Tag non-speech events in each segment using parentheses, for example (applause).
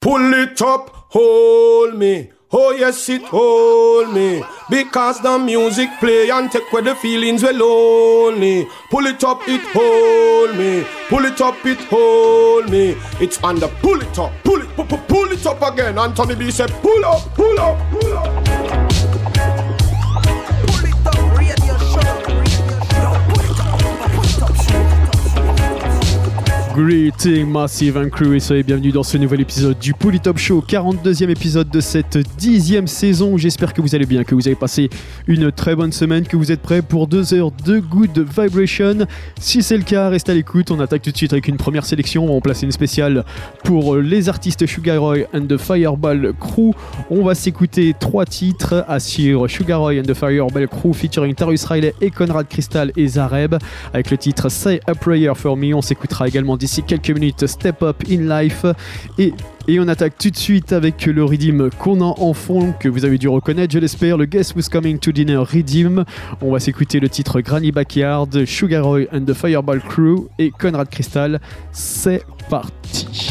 Pull it up, hold me. Oh yes, it hold me because the music play and take away the feelings we lonely. Pull it up, it hold me. Pull it up, it hold me. It's under. Pull it up, pull it, pull, pull it up again. Anthony B said, pull up, pull up, pull up. Greeting Massive and Crew et soyez bienvenue dans ce nouvel épisode du Polytop Show, 42e épisode de cette dixième saison. J'espère que vous allez bien, que vous avez passé une très bonne semaine, que vous êtes prêts pour deux heures de good vibration. Si c'est le cas, restez à l'écoute. On attaque tout de suite avec une première sélection. On va en placer une spéciale pour les artistes Sugar Roy and the Fireball Crew. On va s'écouter trois titres à suivre Sugar Roy and the Fireball Crew featuring Tarus Riley et Conrad Crystal et Zareb avec le titre Say a Prayer for Me. On s'écoutera également d'ici quelques minutes Step Up in Life. Et, et on attaque tout de suite avec le Redeem qu'on a en fond que vous avez dû reconnaître je l'espère. Le Guest Who's Coming to Dinner Redeem on va s'écouter le titre Granny Backyard Sugar Roy and the Fireball Crew et Conrad Crystal. C'est parti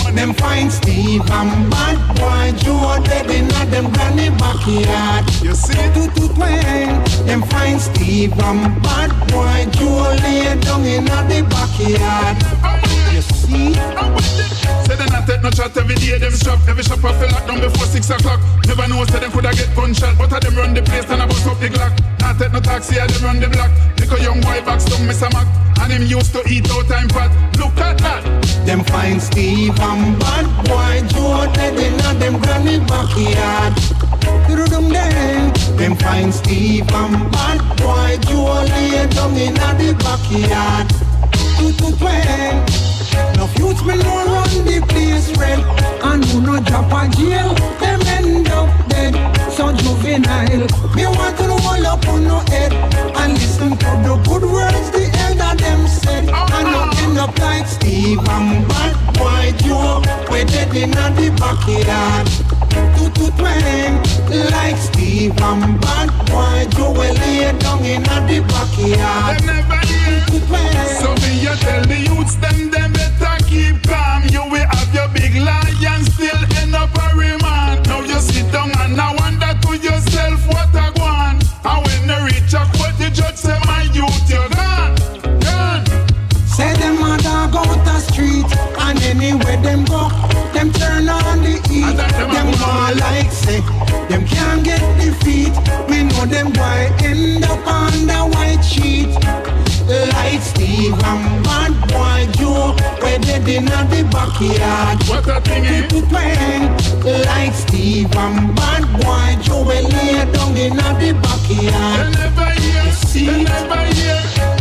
Them find Steve and bad boy Joe dead in them granny backyard. You see? Two to twang. Them find Steve and bad boy Joe lay down in the backyard. You see? Say they not take no shot every day, them strap Every shop off lock down before six o'clock. Never know say them coulda get gunshot But I them run the place and I bust up the Glock. Not take no taxi, I them run the block. Little young boy box down Mr. Mac. And him used to eat out time fat Look at that. Them find Steve and bad boy Joe dead in them granny backyard. Do them then. Them find Steve and bad boy Joe lay down in the backyard. Twang no youths me no run the place red And who no drop a jail Them end up dead. So juvenile Me want to roll up on no head. And listen to the good words the elder them said. And not end up like Steve and bad boy Joe. We dead in the backyard Two to twang Like Steve and bad boy Joe lay down in the backyard. Them never hear. Two to twang So me you tell the youths them them better keep calm. You will have your big lion still end up a remand Now you sit down and I wonder to yourself what I want. And when they reach a court the judge say my youth you're gone, gone. Say them a dog out the street And anywhere them go on the heat And that them Them go like say Them can't get defeat Me know them boy end up on the white sheet. Like Steve and bad boy Joe Where they in the backyard. What a thing eh? twang Like Steve and bad boy Joe We lay down in the backyard. They never hear, they never hear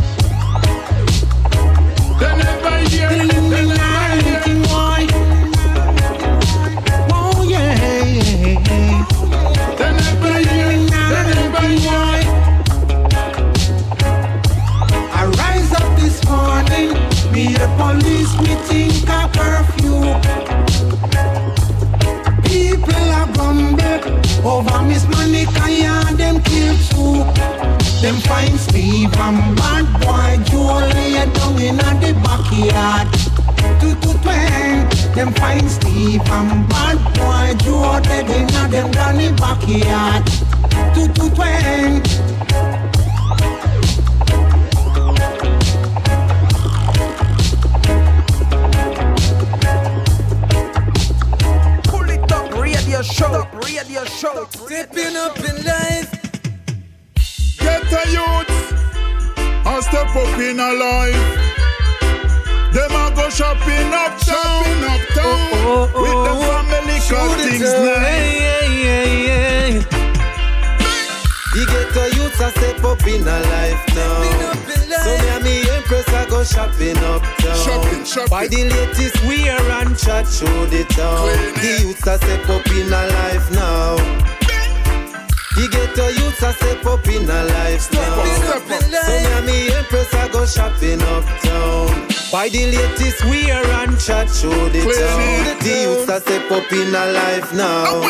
the latest wear and chat through the Clean town. The youths are step up in a life now.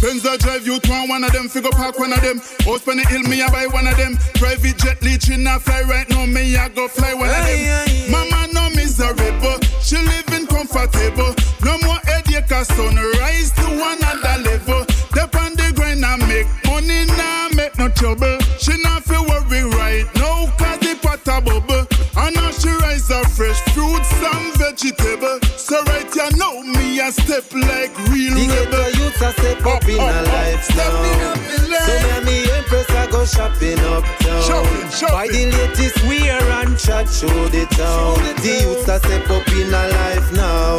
Benz I drive you to one of them, figure park one of them. House penny hill, me I buy one of them. Private jet leeching a fly right now, me I go fly one of Aye, aye, them. Mama no miserable, she living comfortable. No more headache, sunrise to another level. Step on the grind I make money, now make no trouble. Vegetable. So right you know me a step like real The rebel. ghetto youths are step up in a life now. up. So me and me empress I go shopping uptown. Shopping, shopping. Buy the latest wear and chat through the town. The youths are step up in a life now.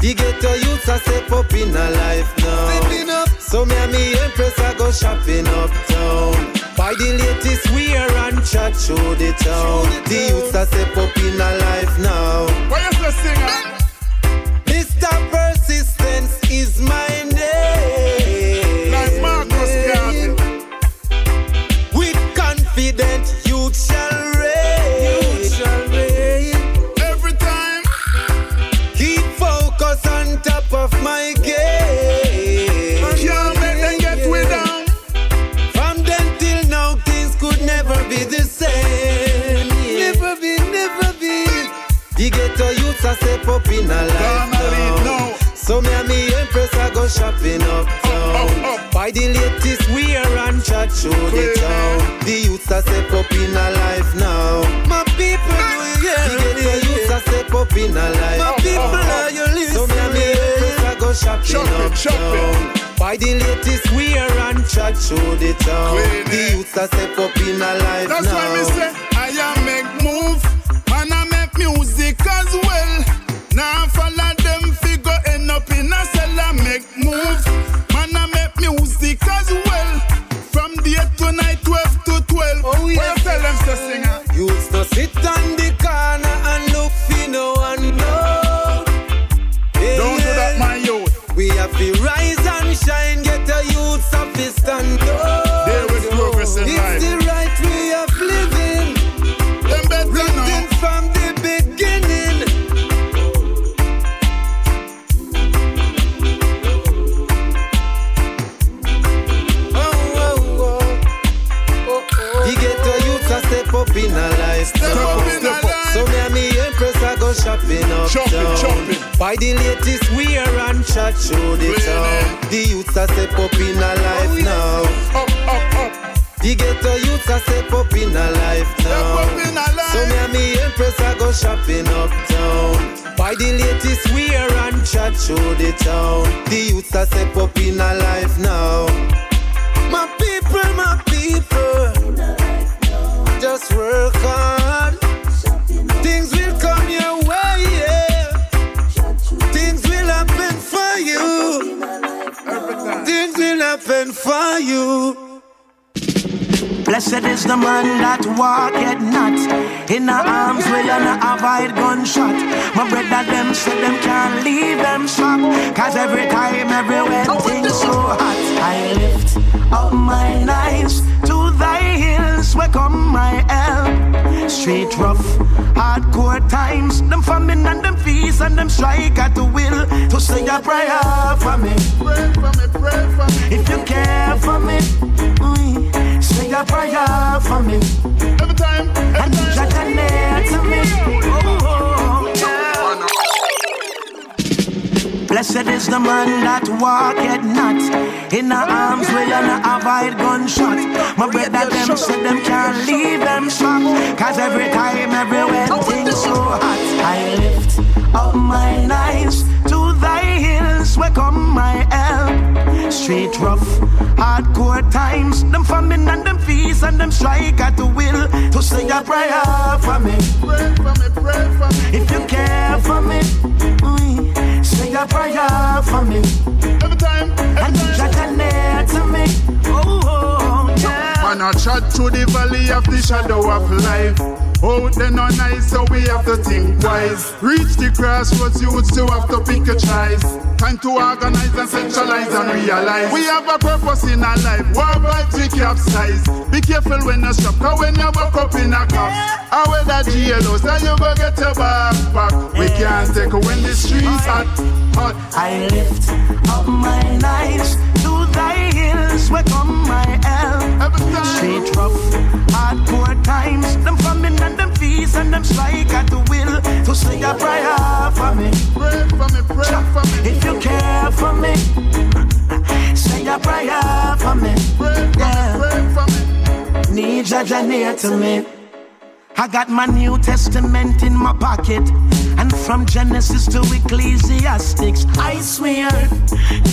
The ghetto youths are step up in a life now. So me and me empress I go shopping uptown. Buy the latest wear and chat through the town. The youths are step up in a life now. Why you say singer? Go uptown. Up, up, up. Buy the latest wear and chat through the town. The youths are step up in a life now. My people, do you hear The ghetto youths are step up in a life oh, oh, oh, My people, are you listening? So me and me go shopping Shopping, uptown. shopping. Buy the latest wear and chat through the town. The youths are step up in a life That's now. why me say I am make move and I make music as well. Now follow 12. Oh, you tell them to singer? Youths to sit on a step up in a life oh, now. Up, up, up. The ghetto youths a step up in a life now. in a life. So me and me empress I go shopping uptown. Buy the latest wear and chat through the town. The youths a step up in a life now. The man that walketh not in the arms where you not avoid gunshot. My brother them said them can't leave them shop. Cause every time, everywhere oh, things so hot. I lift up my eyes to thy hills where come my help. Straight rough, hardcore times. Them famine and them feast and them strike at the will to say a prayer for me. Pray for me, pray for me. If you care for me, say a prayer for me. Every time, every you time. just near to me. Oh, oh, yeah. Blessed is the man that walketh not in the arms where you not avoid gunshot. My brother them say them can't leave them shop. Cause every time, everywhere things so hot. I lift up my eyes to thy hills where come my help. Straight rough, hardcore times. Them famine and them fees and them strike at the will to say a prayer for me. Pray for me, pray for me. If you care for me, mm, say a prayer for me. Every time, And every you time. near to me. Oh, oh, yeah. Man, I chat through the valley of the shadow of life. Out there no nice, so we have to think twice. Reach the crossroads, you would still have to pick a choice. Time to organize and centralize and realize we have a purpose in our life. War vibes we capsize. Be careful when you shop, cause when you walk up in a cops, I wear that GLOs, then you go get your backpack. We can't take when the streets hot, hot. I lift up my eyes thy hills where come my help. Straight rough, hardcore times. Them famine and them feast and them strike at the will to say a prayer for me. Pray for me, pray for me. If you care for me, (laughs) say a prayer for me. Pray for me, pray for me. Need Jah Jah near to me. I got my New Testament in my pocket. And from Genesis to Ecclesiastics, I swear,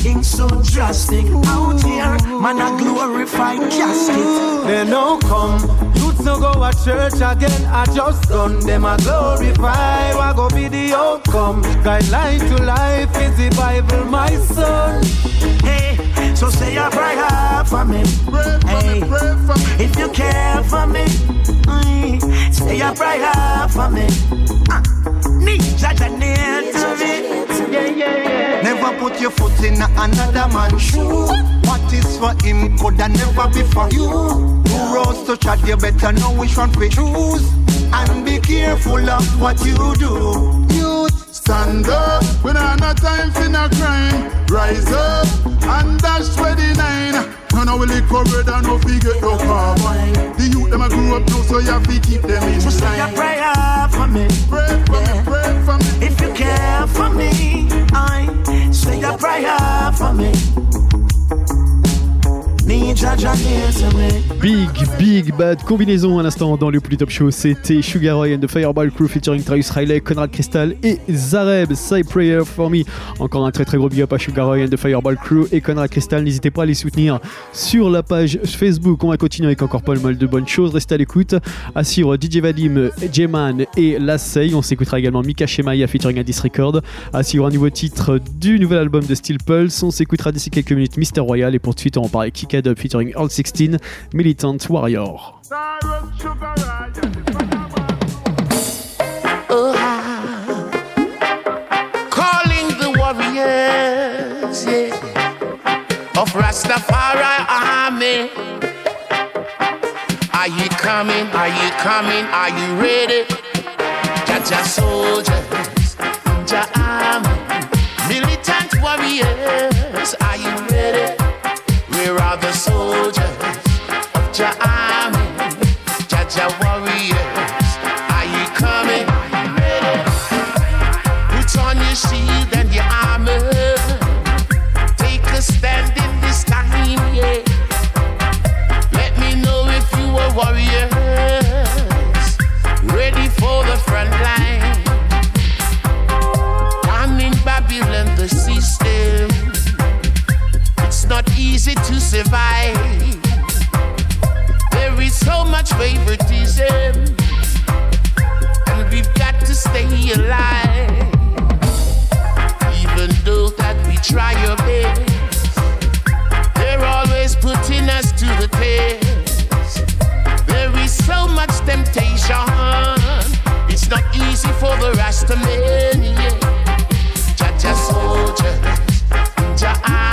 things so drastic out here. Man, a glorified casket. They no come. Youths no go to church again. I just done them a glorify. What go be the outcome? Guideline to life is the Bible, my son. Hey, so say a prayer for me. Pray for Hey, me, pray for me. if you care for me, aye, say a prayer for in another man's shoe. What is for him could have never be for you. Who rose to chat, you better know which one to choose. And be careful of what you do. Youth, Stand up, we don't have time for no crime. Rise up and dash 29. None of we covered and no forget no carbon. The youth them a grow up now, so you have to keep them in Say a prayer for me. Pray for me, pray for me. If you care for me, I say a prayer for me. Big, big bad combinaison à l'instant dans le plus top show. C'était Sugar Ray and the Fireball Crew featuring Travis Riley, Conrad Crystal et Zareb. Say Prayer for Me. Encore un très très gros big up à Sugar Ray and the Fireball Crew et Conrad Crystal. N'hésitez pas à les soutenir sur la page Facebook. On va continuer avec encore pas mal de bonnes choses. Restez à l'écoute. À suivre DJ Vadim, J-Man et Lassey. On s'écoutera également Mika Shemaya featuring Addis Record. À suivre un nouveau titre du nouvel album de Steel Pulse. On s'écoutera d'ici quelques minutes Mister Royal. Et pour de suite, on va parler Kick Up featuring Earl 16, Militant Warrior. Warriors of Rastafari army. Are you coming? Are you coming? Are you ready? Jah Jah soldiers, Jah army, militant warriors. Are you ready? Soldiers of Jah army? Warriors. Survive. There is so much favoritism and we've got to stay alive. Even though that we try our best, they're always putting us to the test. There is so much temptation. It's not easy for the Rasta men. Yeah. Jah Jah soldiers, Jah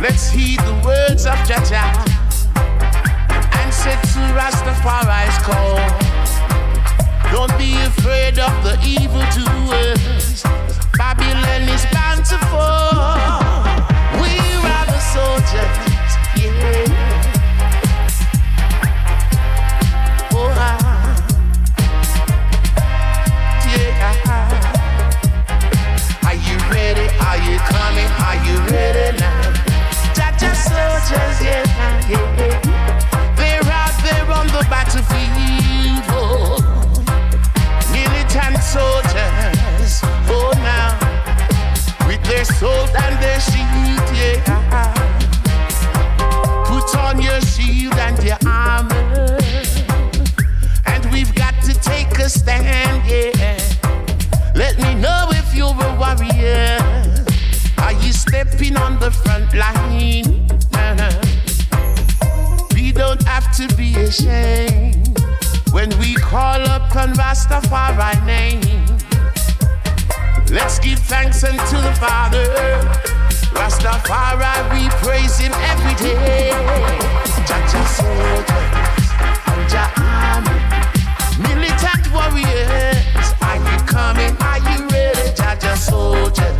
Let's heed the words of Jah Jah answer to Rastafari's call. Don't be afraid of the evil doers. Babylon is bound to fall. We are the soldiers, yeah. Oh, ah. yeah. Are you ready? Are you coming? Are you ready now? Just soldiers, yeah, yeah, yeah. They're out there on the battlefield, oh. militant soldiers. Rastafari name. Let's give thanks unto the Father. Rastafari, we praise him every day. Jah Jah soldiers and army, militant warriors. Are you coming? Are you ready? Jah Jah soldiers.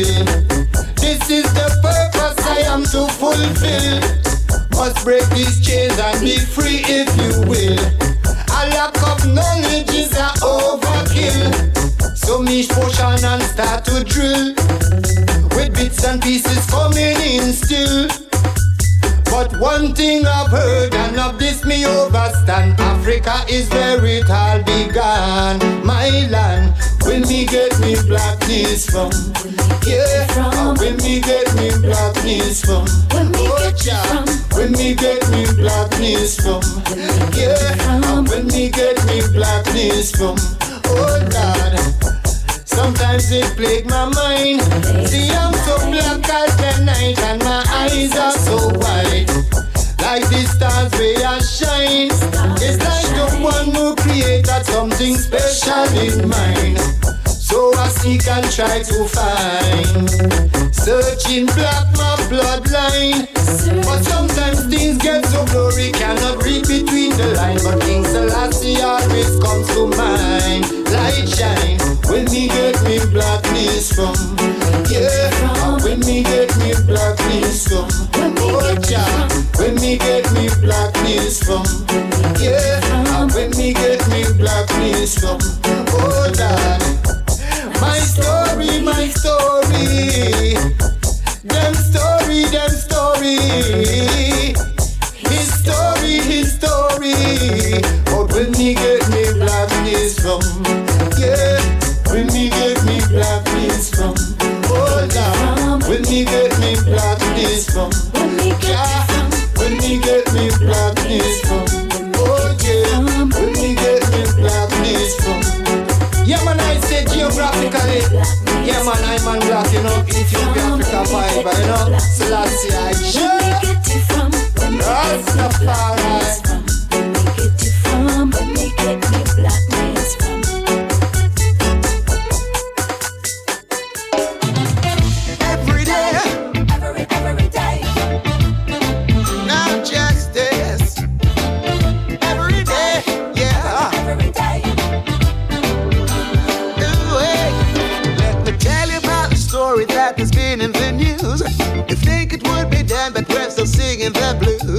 This is the purpose I am to fulfill. Must break these chains and be free if you will. A lack of knowledge is a overkill. So me potion and start to drill. With bits and pieces coming in still. But one thing I've heard, and of this me overstand Africa is where it all began My land, when me get me blackness from Yeah, from. when me get me blackness from me Oh, get yeah. from. When me get me blackness from Yeah, from. when me get me blackness from Oh God Sometimes it plague my mind. See, I'm so black as the night, and my eyes are so white. Like the stars they are shine. It's like the one who created something special in mind. So I seek and try to find. Searching black my bloodline. But sometimes things get so blurry, cannot read between the lines. But King Selassie always comes to mind. Light shine when me get me blackness from. Yeah, when me get me blackness from. Oh, yeah, when me get me blackness from. Yeah, when me get me blackness from. Oh, Lord. Story. Them story, them story. His story, his story. But when me get me blackness from, yeah. When me get me blackness from, oh Lord. When me get me blackness from, man, black, you know. Ethiopia, Africa vibe, you know. Selassie, I When me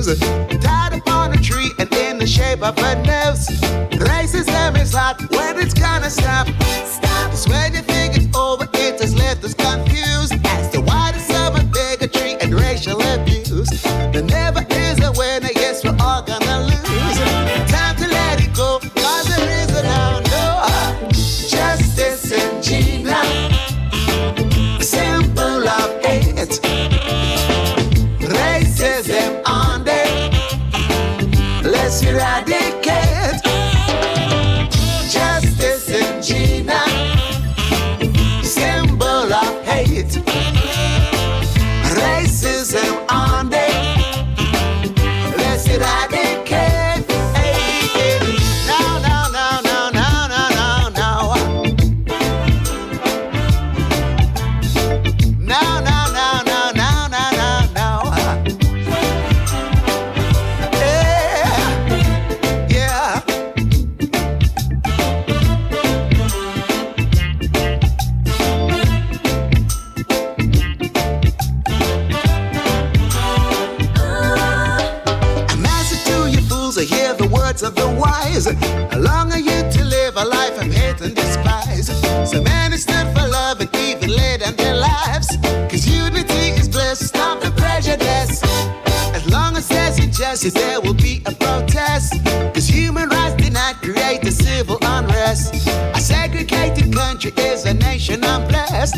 blues. Tied upon a tree and in the shape of a nose. Racism is hot when it's gonna stop. Stop. wise. How long are you to live a life of hate and despise? So many stood for love and even laid down their lives. Cause unity is bliss, stop the prejudice. As long as there's injustice, there will be a protest. Cause human rights did not create the civil unrest. A segregated country is a nation unblessed.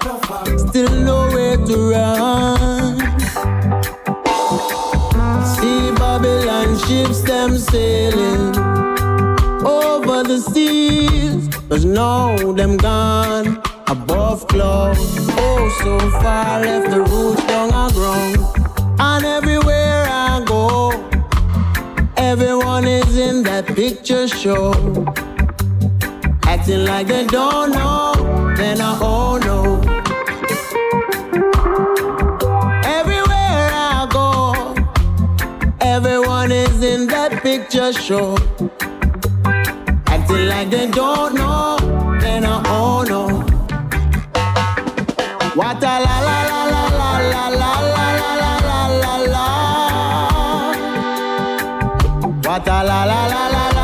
still nowhere to run. See Babylon ships them sailing over the seas, but now them gone above clouds. Oh, so far left the roots down our ground, and everywhere I go, everyone is in that picture show, acting like they don't know. Then I oh no. is in that picture show. Acting like they don't know, Then I oh no. What a la la la la la la la la la la la la. What a la la la la la.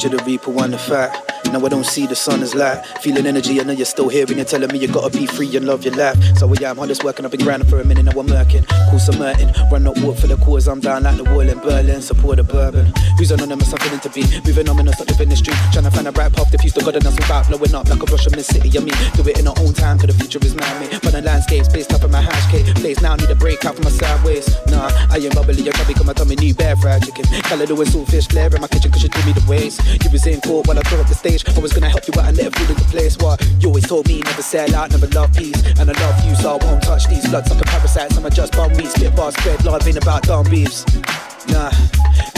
To the reaper, one the fact. Now I don't see the sun as light. Feeling energy, I know you're still here and you're telling me you gotta be free and love your life. So yeah, I'm on this working, I've been grinding for a minute, now I'm working. Cool some hurting, run up walk for the cause, I'm down like the wall in Berlin, support the bourbon. Who's anonymous, I'm feeling to be moving ominous, not living the street. Trying to find a bright path, diffuse the god and us without blowing up like a in the city. I mean, do it in our own time, cause the future is man made. But the landscape's based up in my hash cake. Place now, need a break out from my sideways. Nah, I ain't bubbly, I'm chubby, come my tummy, need bear fried chicken. Calado and saltfish, flare in my kitchen, cause you do me the ways. You was in court while I tore up the stage. I was gonna help you out and let it fall into place. What? You always told me never sell out, never love peace. And I love you, so I won't touch these bloods like a parasite. Some are just bum weed, spit bars, spread love, ain't about dumb beefs. Nah,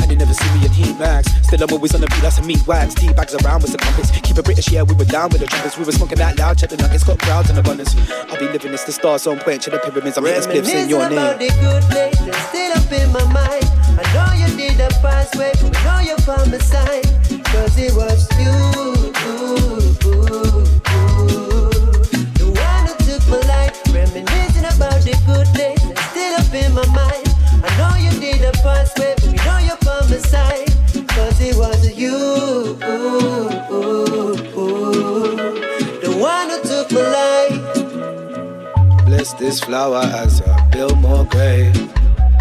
and you never see me in heat. Still, I'm always on the beat, that's a meat wax. Tea bags around with the compass. Keep it British, yeah, we were down with the trumpets. We were smoking that loud, check the nuggets, got crowds in abundance. I'll be living this, the stars on point, check the pyramids, I'm hitting spliffs in your Reminiscing about name. the good days still up in my mind. I know you did the past way, I know you found the sign. Cause it was you. The one who took my life. Reminiscing about the good past I know you found the sign. Cause it was you. The one who took my life. Bless this flower as I build more grave.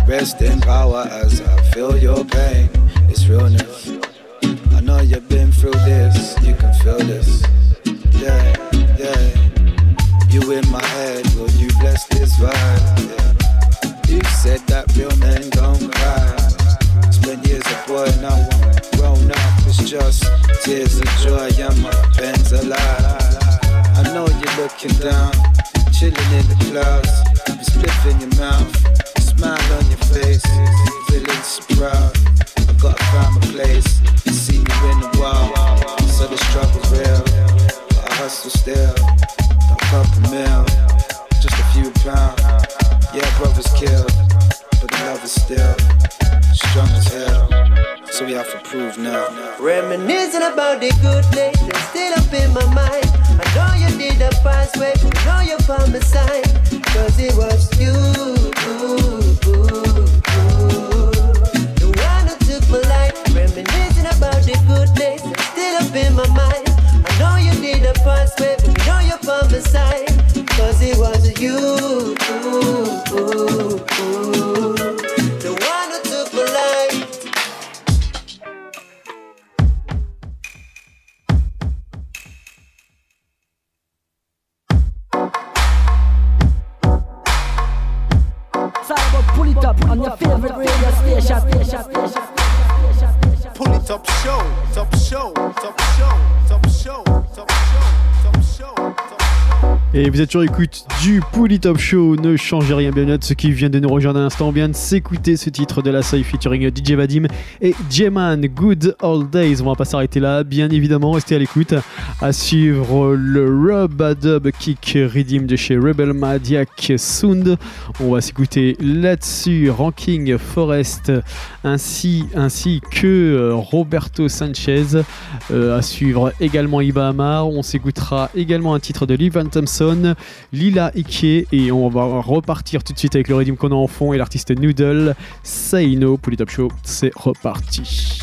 Rest in power as I feel your pain. It's realness. I know you've been through this, you can feel this. Yeah, yeah. You in my head, will you bless this vibe? Yeah. Said that real men don't cry. Spent years a boy, now I'm grown up. It's just tears of joy, and my pen's alive. I know you're looking down, chilling in the clouds. You in your mouth, smile on your face, feeling so proud. I gotta find my place, see you in the wild. So the struggle's real, but I hustle still. A meal, just a few pounds. Yeah, brothers killed, but the love is still strong as hell. So we have to prove now. Reminiscing about the good days that's still up in my mind. I know you did the past way, but know you found the sign. Cause it was you. The one who took my life. Reminiscing about the good days that's still up in my mind. I know you did the past way, but know you found the sign. Cause it was you. The one who took my life. Cyber, pull it up on your favorite radio station. station, station, station. Pull it up show, top show, top show, top show, top show, Et vous êtes sur écoute du Pouli Top Show. Ne changez rien, bien ce qui vient de nous rejoindre à l'instant. Bien de s'écouter ce titre de la Soy featuring DJ Vadim et J-Man, Good Old Days. On va pas s'arrêter là, bien évidemment. Restez à l'écoute. À suivre le Rub Dub Kick Redeem de chez Rebel Madiac Sound. On va s'écouter là-dessus Ranking Forest ainsi, ainsi que euh, Roberto Sanchez. Euh, à suivre également Iba Amar. On s'écoutera également un titre de Lee Van Lila Ike et on va repartir tout de suite avec le rythme qu'on a en fond et l'artiste Noodle. Say No pour les top show. C'est reparti.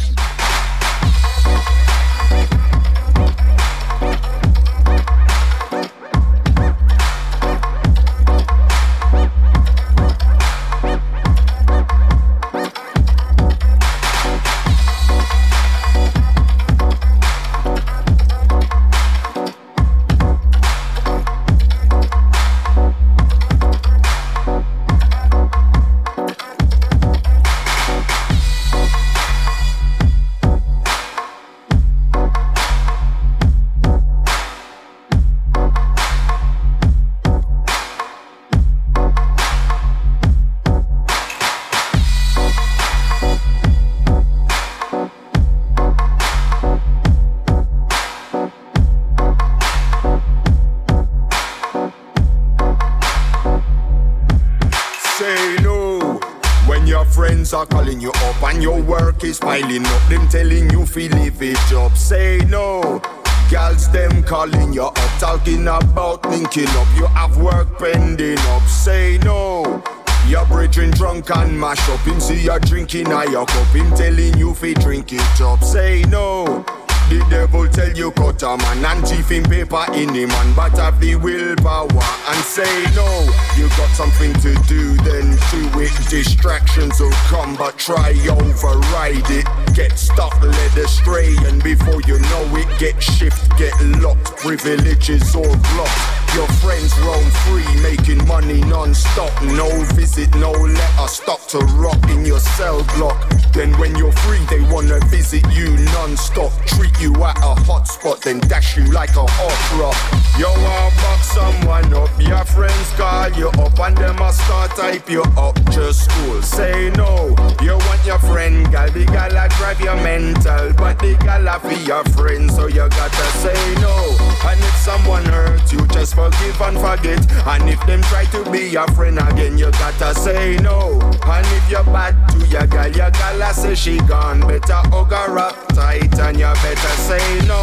Drinking a your cup. Him telling you fi drink it up. Say no. The devil tell you cut a man and chief in paper in him man, but have the willpower and say no. You got something to do, then do it. Distractions will come, but try override it. Get stuck, led astray, and before you know it, get shift, get locked. Privileges all blocked. Your friends roam free, making money non-stop. No visit, no letter, stop to rot in your cell block. Then when you're free, they wanna visit you non-stop. Treat you at a hot spot, then dash you like a hot rock. You want fuck someone up, your friends call you up, and them a start type you up. Just cool, say no. You want your friend, gal, the gal a drive you mental, but the gal a be your friend, so you gotta say no. And if someone hurt you, just forgive and forget. And if them try to be your friend again, you gotta say no. And if you're bad to your gal, your gal a say she gone. Better hug her up tight and you better say no.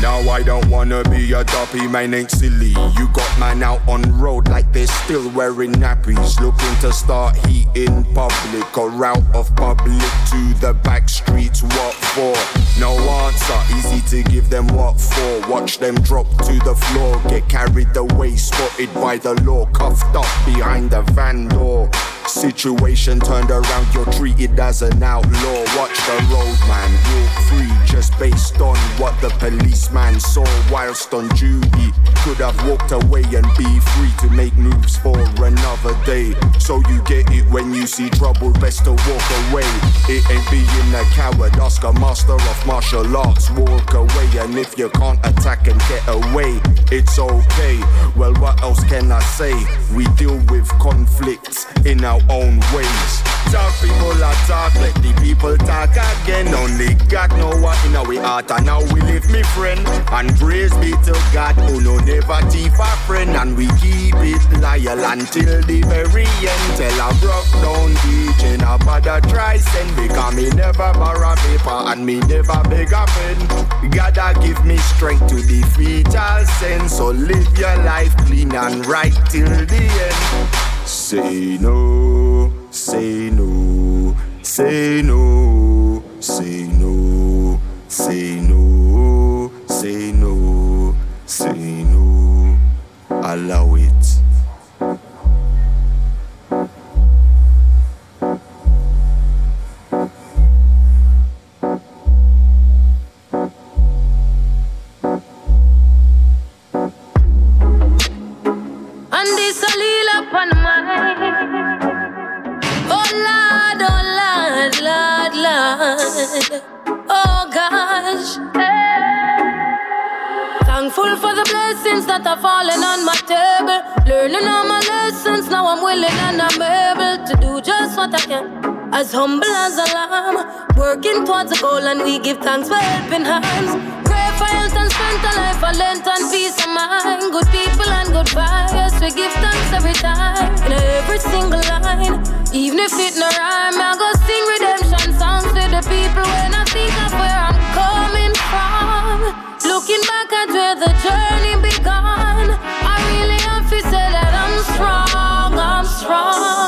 Now I don't wanna be a duppy, man ain't silly. You got man out on road like they're still wearing nappies, looking to start heat in public or out of public to the back streets. What for? No answer, easy to give them what for. Watch them drop to the floor, get carried away, spotted by the law, cuffed up behind the van door. Situation turned around, you're treated as an outlaw. Watch the road, man, walk free just based on what the policeman saw whilst on duty. Could have walked away and be free to make moves for another day. So you get it when you see trouble, best to walk away. It ain't being a coward, ask a master of martial arts. Walk away, and if you can't attack and get away, it's okay. Well, what else can I say? We deal with conflicts in our own ways. Talk people are talk, let the people talk again. Only God know what in our heart, and now we live, me friend. And praise be to God who no never thief a friend, and we keep it loyal until the very end. Tell a broke down DJ, no bother try send because me never borrow paper and me never beg a friend. Gotta give me strength to defeat all sin, so live your life clean and right till the end. Say no, say no, say no, say no, say no, say no, say no. Allow it. A goal, and we give thanks for helping hands. Pray for health and strength, a life, for length and peace of mind. Good people and good vibes, we give thanks every time. In every single line, even if it no rhyme, I go sing redemption songs to the people when I think of where I'm coming from. Looking back at where the journey began, I really have to say that I'm strong, I'm strong.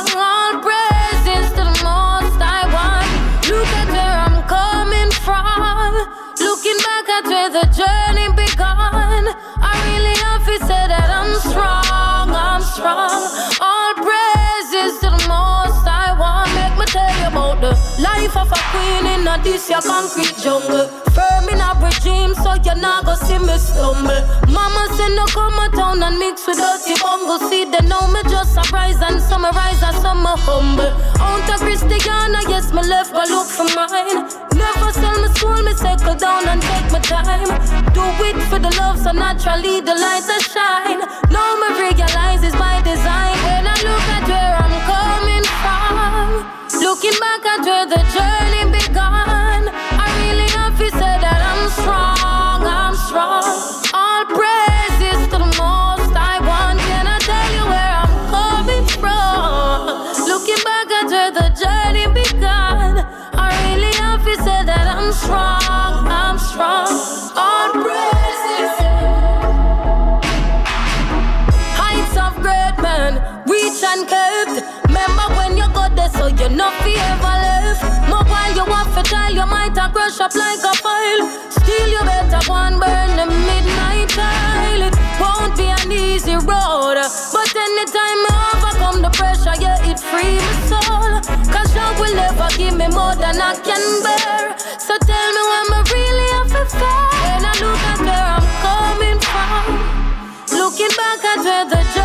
wrong. Life of a queen in a this your concrete jungle. Firm in a regime, so you not go see me stumble. Mama say no come a town and mix with dirty bungle. See they know me just a rise and summarize and some humble. Of Christiana, yes me left go look for mine. Never sell my soul, me settle down and take my time. Do it for the love, so naturally the lights will shine. Now me realize it's by design. Looking back where the journey up like a file. Still, you better and burn the midnight tile. It won't be an easy road, but anytime I overcome the pressure, yeah, it free my soul. Cause love will never give me more than I can bear. So tell me when I really have to fair. When I look at where I'm coming from. Looking back at where the journey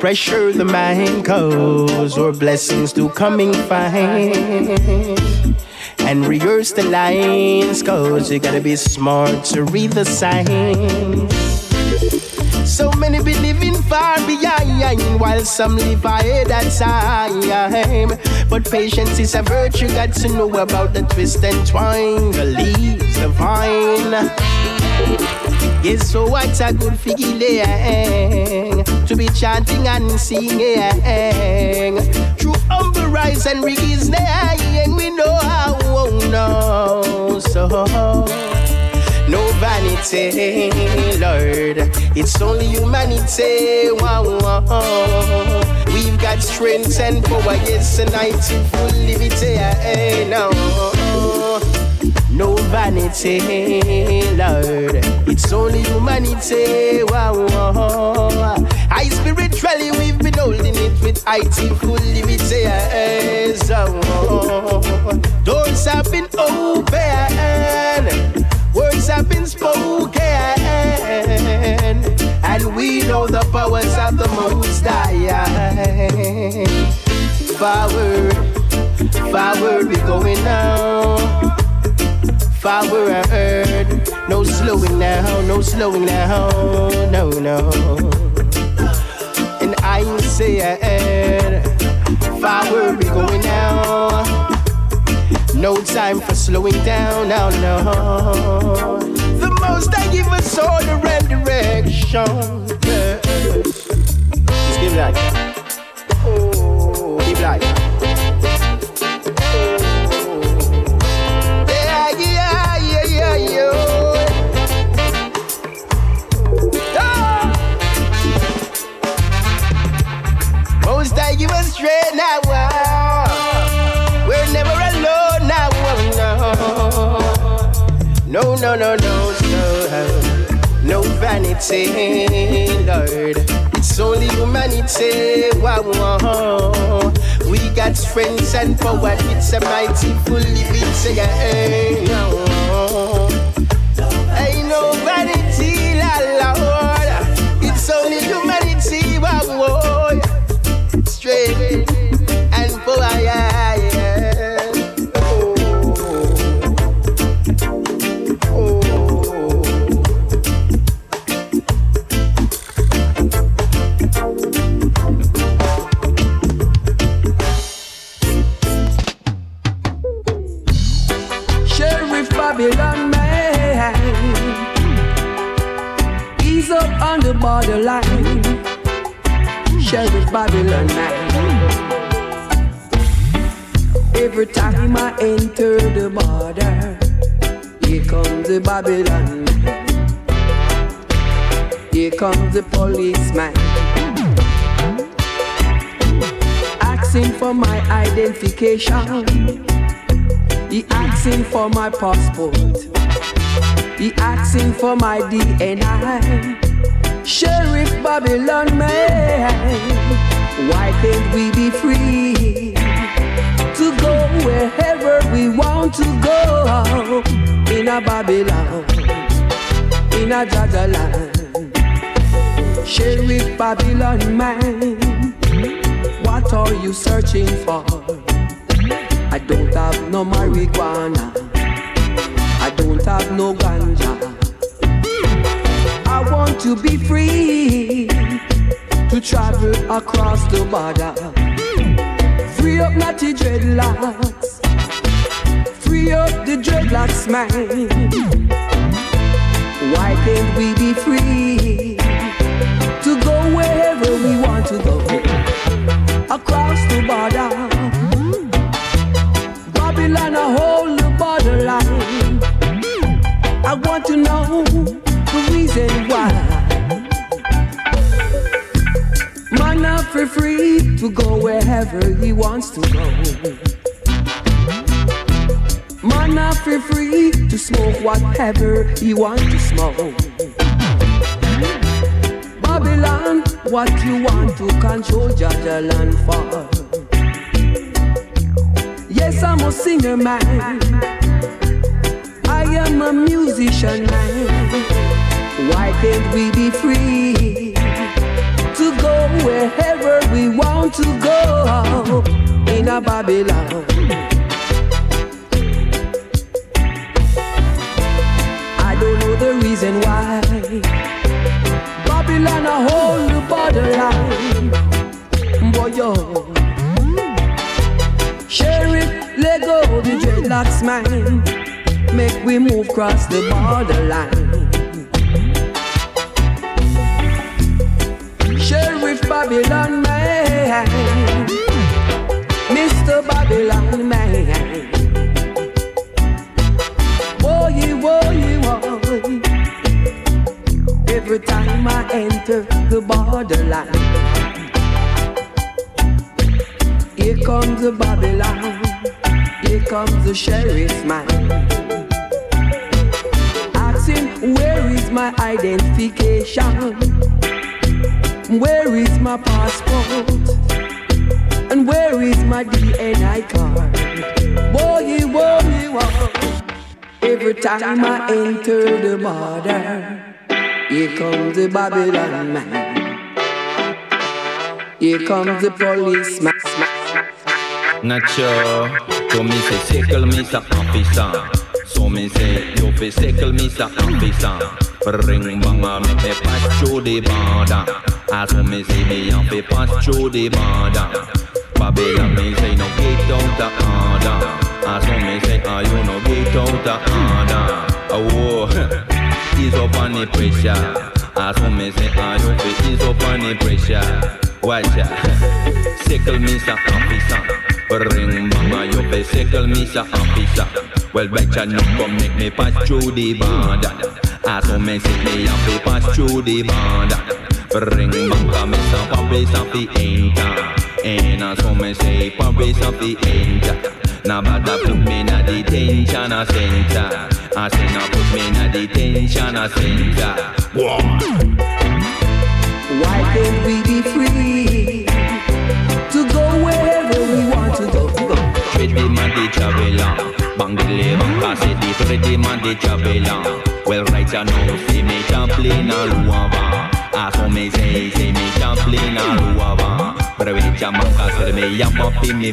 pressure the mind, cause your blessings do coming fine. And rehearse the lines, cause you gotta be smart to read the signs. So many be living far behind, while some live ahead of time. But patience is a virtue, got to know about the twist and twine, the leaves, the vine. Yes, so what's a good feeling to be chanting and singing through humble rise and reasoning? We know how, oh no, so. No vanity, Lord. It's only humanity. Wow, wow. We've got strength and power, yes, and I to full liberty. eh, No, no vanity, Lord. It's only humanity. Wow, wow. I spiritually we've been holding it with IT full So doors have been open. Words have been spoken, and we know the powers of the Most High. forward, forward we're going now. Forward, no slowing down, no slowing down, no, no. I say, forward we going now. No time for slowing down, no, no. The most I give us order and direction. Yes. Just give that. Oh, give that. Straight now. We're never alone now. No, no, no, no, no, no, vanity, Lord. It's only humanity. Wow. We got friends and power. It's a mighty full living say, hey, no. Ain't no And power, yeah, yeah. Oh, oh. Sheriff Babylon man, he's up on the borderline. Sheriff Babylon man. Every time I enter the border, here comes the Babylon. Here comes the policeman. Asking for my identification. He asking for my passport. He asking for my DNA. Sheriff Babylon man, why can't we be free wherever we want to go in a Babylon, in a Jah Jah land? Sheriff Babylon man, what are you searching for? I don't have no marijuana. I don't have no ganja. I want to be free to travel across the border. Free up natty dreadlocks. Free up the dreadlocks, man. Why can't we be free to go wherever we want to go across the border? Babylon, I hold the borderline. I want to know the reason why. Man up for free to go wherever he wants to go. Man up for free to smoke whatever he want to smoke. Babylon, what you want to control Jah Jah land for? Yes, I'm a singer man. I am a musician man. Why can't we be free to go wherever we want to go in a Babylon? Reason why Babylon a hold the borderline. Boy, yo. Sheriff, let go the dreadlocks, man. Make we move cross the borderline. Sheriff Babylon, man. Time I enter the borderline. Here comes the Babylon. Here comes the sheriff man. Asking, where is my identification? Where is my passport? And where is my DNA card? Boy, boy, boy. Every time I enter the border, here comes the Babylon man. Here comes the policeman. Nacho, so me say sickle me sa ampisan. So me say yo fi sickle me sa ampisan. Ring banga me pass through the border. As me say me am fi pass through the border. Babylon me say no get out the order. As so me say ah you no get out the order. Oh, (laughs) ease up on the pressure. As so me say you fi ease up on the pressure. Watch out, (laughs) sickle me sa ampisan. Ring mama, you be sickle me sa officer. Well, betcha no come make me pass through the border. As so me say me have to pass through the border. Ring mama, me sa Paris of the enter. And as so me say Paris of the enter. Now bother put me na detention center. I say now put me na detention a center. Why can't we be free to go wherever we want to go? Pretty man they travel on Bangile Banga say the pretty man they travel on Well right you know see me Champlain a. Luava As for me say say me Champlain a. Luava Pero we Jamaica say me yap up in me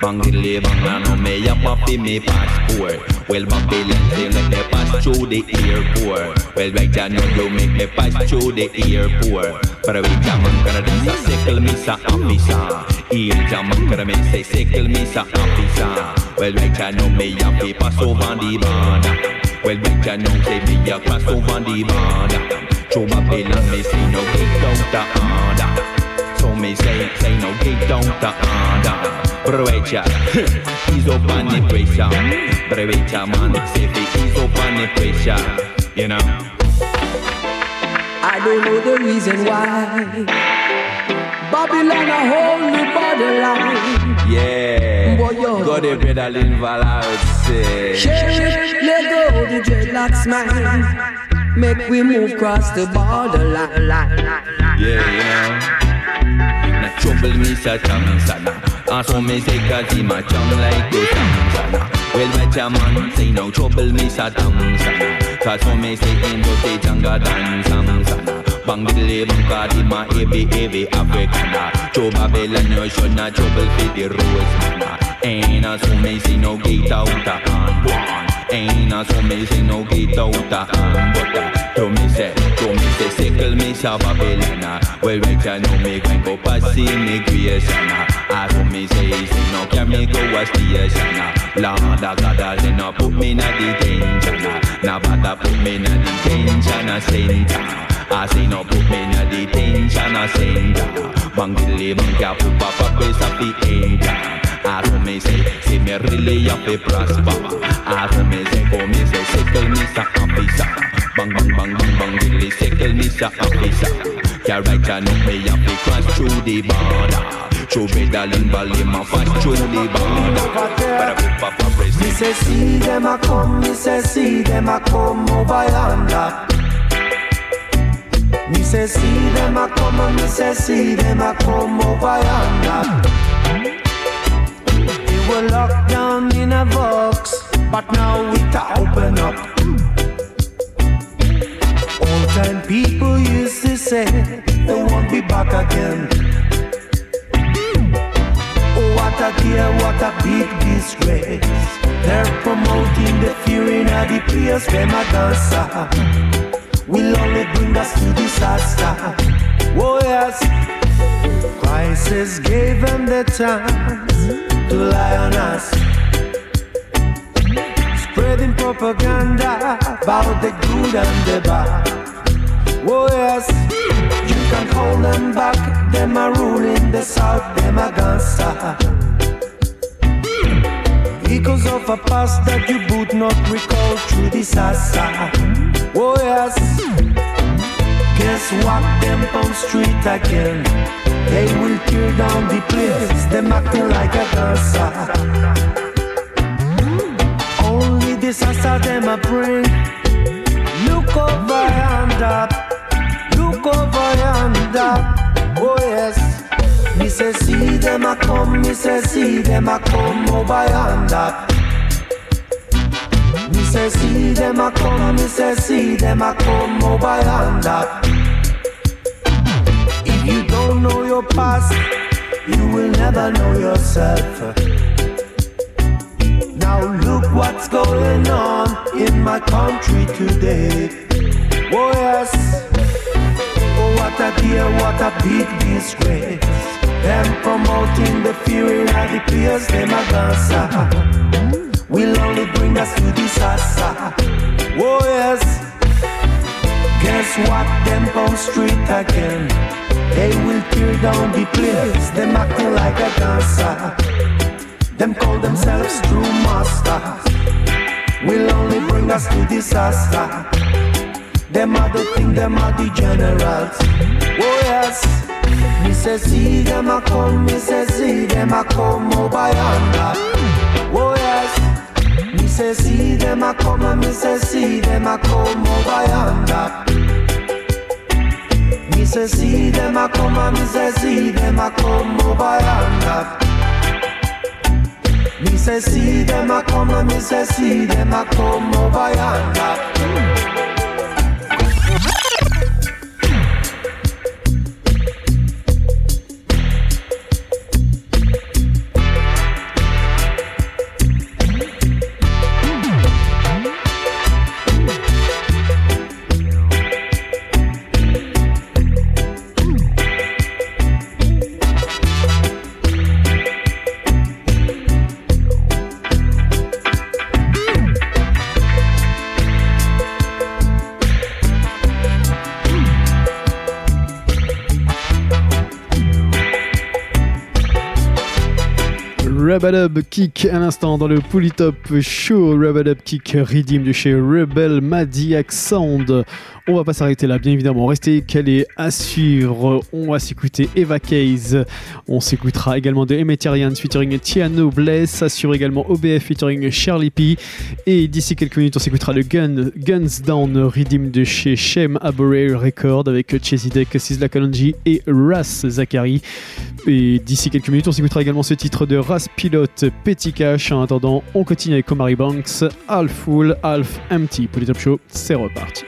Bangile Banga no me up in me passport. Well Babylon say let me pass through the airport. Well right you know you make me pass through the airport. Pero we Jamaica this a sickle me sa officer Il Jamaica me say sickle me sa officer Well right you know me a fi pass over the border Well right you know say me a pass over the border Through Babylon me say no get out the order So me say say no get out the order Brewecha, (laughs) ease up on the pressure Brewecha man, say fi ease up on You know I don't know the reason why. Babylon a hold me borderline. Yeah, Boy, yo. got a pedaling say Sheriff, let go the dreadlocks man. Make we move cross the borderline. Yeah, you know. Trouble me sa cham sana. And so me say cause he my chum like go sam sana. Well, bet ya man say no trouble me sa tam sana. Cause so me say ain't no say janga dan sam sana. Bang diddly bang he my heavy heavy Africana. Joe Babylon you should not trouble for the rose mana. Ain't a so me say no get out a hand one. Ain't a so me say no get out a hand but uh, to me say, to me say sickle me sa Babylon ah. Well right ya know me going go pass immigration ah. Ah so me say say no me go a station. Lord a God ah, they no put me na detention ah. Now bother put me na detention a center I say no put me na detention a center Bangili bang cap up up up the enter So me say, say me really have to prosper so me say, for me say, sickle me sa officer Bang bang bang bang bang diddly sickle me sa officer ya know me have to cross through the border Through Bedalin Valley man pass through the border a Me say see them a come, me say see them a come over yonder. Me say see them a come, me say see them a come over yonder. Were locked down in a box, but now it a open up. Old time people used to say they won't be back again. Oh, what a dear, what a big disgrace. They're promoting the fear in the place where my dancer will only bring us to disaster. Oh, yes. Crisis gave them the chance to lie on us. Spreading propaganda about the good and the bad. Oh, yes. You can hold them back. Them are ruling the south. Them are gangsta. Echoes of a past that you would not recall through disaster. Oh yes. Guess what? Them on street again. They will tear down the place. Them acting like a dancer. Only disaster them a bring. Look over yonder. Look over yonder. Oh yes. Me say see them a come, me say see them a come over yonder. Me say see them a come, me say see them a come over yonder. You don't know your past, you will never know yourself. Now look what's going on in my country today. Oh yes, oh what a dear, what a big disgrace. Them promoting the fear in the peers, them a. Will only bring us to disaster. Oh yes, guess what? Them come street again. They will tear down the place. Them acting like a dancer. Them call themselves true masters. Will only bring us to disaster. Them are the thing, them are the generals. Oh yes. Me say see them a come, me say see them a come over yonder. Oh yes. Me say see them a come, and me say see them a come over yonder. Say see them a come, and me say see them a come over yonder. Me say see them a come, and me say see them a come over yonder. Rubadub Kick à l'instant dans le Polytop Show. Rubadub Kick Redeem de chez Rebel Madiac Sound. On va pas s'arrêter là, bien évidemment. Restez calés à suivre. On va s'écouter Eva Case. On s'écoutera également de Emetarians featuring Tiano Bless. Assure également OBF featuring Charlie P. Et d'ici quelques minutes, on s'écoutera le Gun, Guns Down Redeem de chez Shem Abore Record avec Chesidek, Sisla Kalonji et Ras Zachary. Et d'ici quelques minutes, on s'écoutera également ce titre de Ras Pilot Petty Cash. En attendant, on continue avec Omari Banks, Half Full, Half Empty. Pour les Top Show, c'est reparti.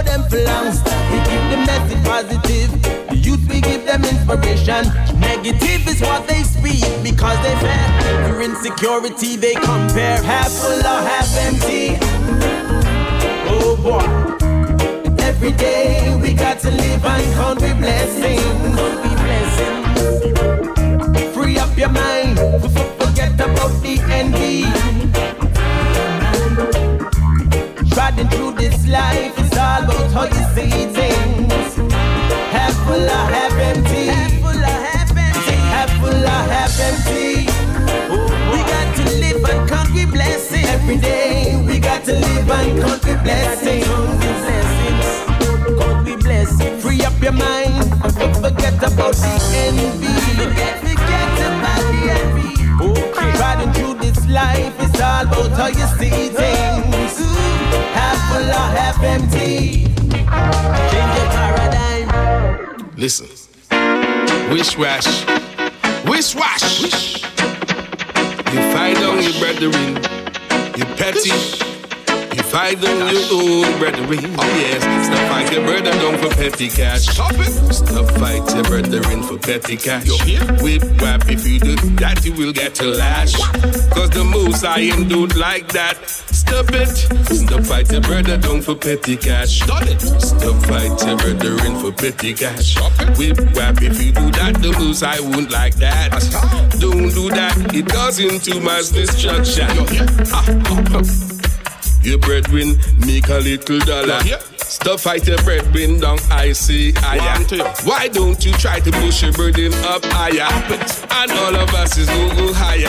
About them. We keep the message positive. The youth we give them inspiration. Negative is what they speak because they fear. For insecurity they compare. Half full or half empty. Oh boy. Every day we got to live and count we blessings. Count we blessings. Free up your mind. Forget about the envy. Riding through this life, about how you see things. Half full or half empty. Half full or half empty. Half full or half empty. We got to live and count we blessings. Every day we got to live and count we blessings. Count we blessings. Free up your mind. f- Forget about the envy. Forget, forget about the envy. Okay. Riding through this life, it's all about how you see things. Half full or half empty. Change your paradigm. Listen. Wish wash. Wish wash. You fight on your brethren. You petty. You fight your own brethren. Oh yes. Stop fight your brother down for petty cash. Stop it. Stop fight your brethren for petty cash. Whip whap if you do that you will get a lash. Cause the moves I ain't do it like that. Stop it. Stop fight your brother down for petty cash. Stop it. Stop fight your brethren for petty cash. Stop it. Whip whap if you do that the moves I won't like that. Don't do that. It goes into mass destruction. Ah, ah, ah. Your brethren make a little dollar. Stop fight your brethren down I see higher. Why don't you try to push your burden up higher? And all of us is go go higher.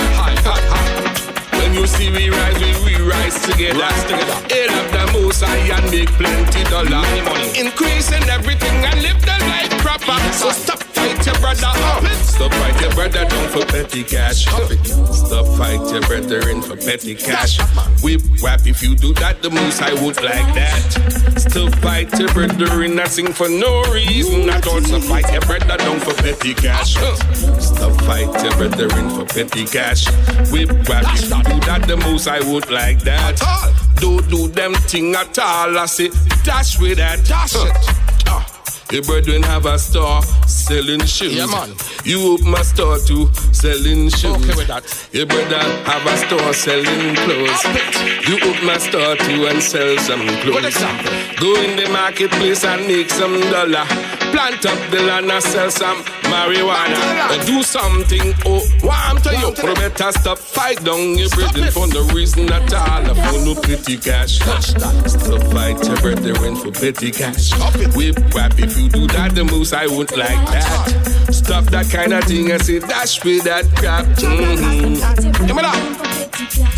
When you see we rise, we, we rise together. Aid up the most high and make plenty dollar. Increasing everything and live the life proper. So stop fight your brother up. Stop fight your brother down for petty cash. Stop fight your brethren for petty cash. Whip whap if you do that, the moose I would like that. Stop fight your brethren, I sing for no reason. I Do not also fight your brother down for petty cash. Stop fight your brethren for petty cash. Whip whap if you do that, the moose I would like that. Don't do them thing at all. I say dash with that. Dash it. Your brethren have a store selling shoes. Yeah, man. You open a store too selling shoes. Okay with that. Your brother have a store selling clothes. You open a store too and sell some clothes. Go in the marketplace and make some dollar. Plant up the land and sell some marijuana. Do something, oh, I'm tell you, you better stop fight down your brethren for no reason at all. For no petty cash. Stop fight your brethren for petty cash. Whip whap if you do that, the moose I won't like that. Stop that kind of thing and say dash with that crap. Mm-hmm. Give me that.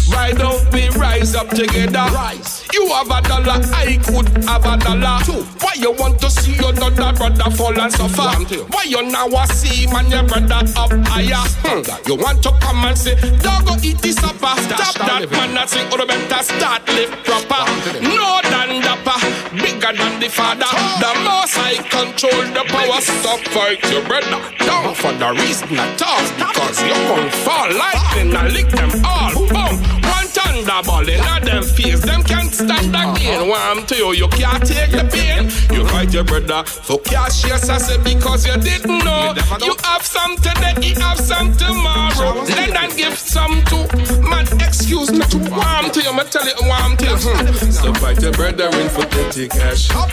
Why don't we rise up together? Rise. You have a dollar, I could have a dollar. Why you want to see your other brother fall and suffer? Why you now a see man your brother up higher? Hmm. You want to come and say, dog go eat this supper. Stop that man and say, oh better start live proper. No than dapper, bigger than the father. The most I control the power. Stop fight your brother. Down for the reason at all. Because you gon' fall lightning and lick them all. Boom. One thunderball in them face. Them can't stop the gain. Warm to you, you can't take the pain. You fight your brother for cash, yes, I said, because you didn't know. You have some today, he have some tomorrow. Let them give some to man. Excuse me to warm to you, me tell you warm to you. Hmm. Stop fight your brother in for petty cash. Stop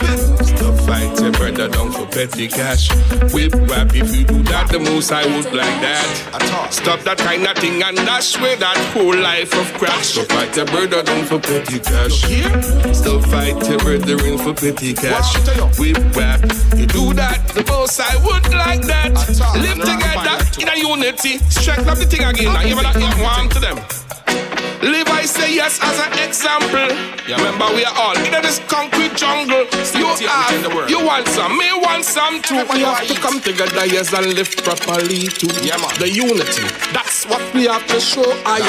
fight your brother down for petty cash. Whip whap if you do that, the moose I would like that. Stop that kind of thing and dash with that whole life of crap. Stop fight your brother down for petty cash. Stop fight your brother in for petty cash. Whip whap, you do that, the moose I would like that. Live together in a unity. Strength up the thing again. Now, you better hear warm to them. Live, I say yes as an example. Remember, we are all in this concrete jungle. You have, you want some, me want some too. We have to come together, yes, and live properly too. The unity, that's what we have to show. I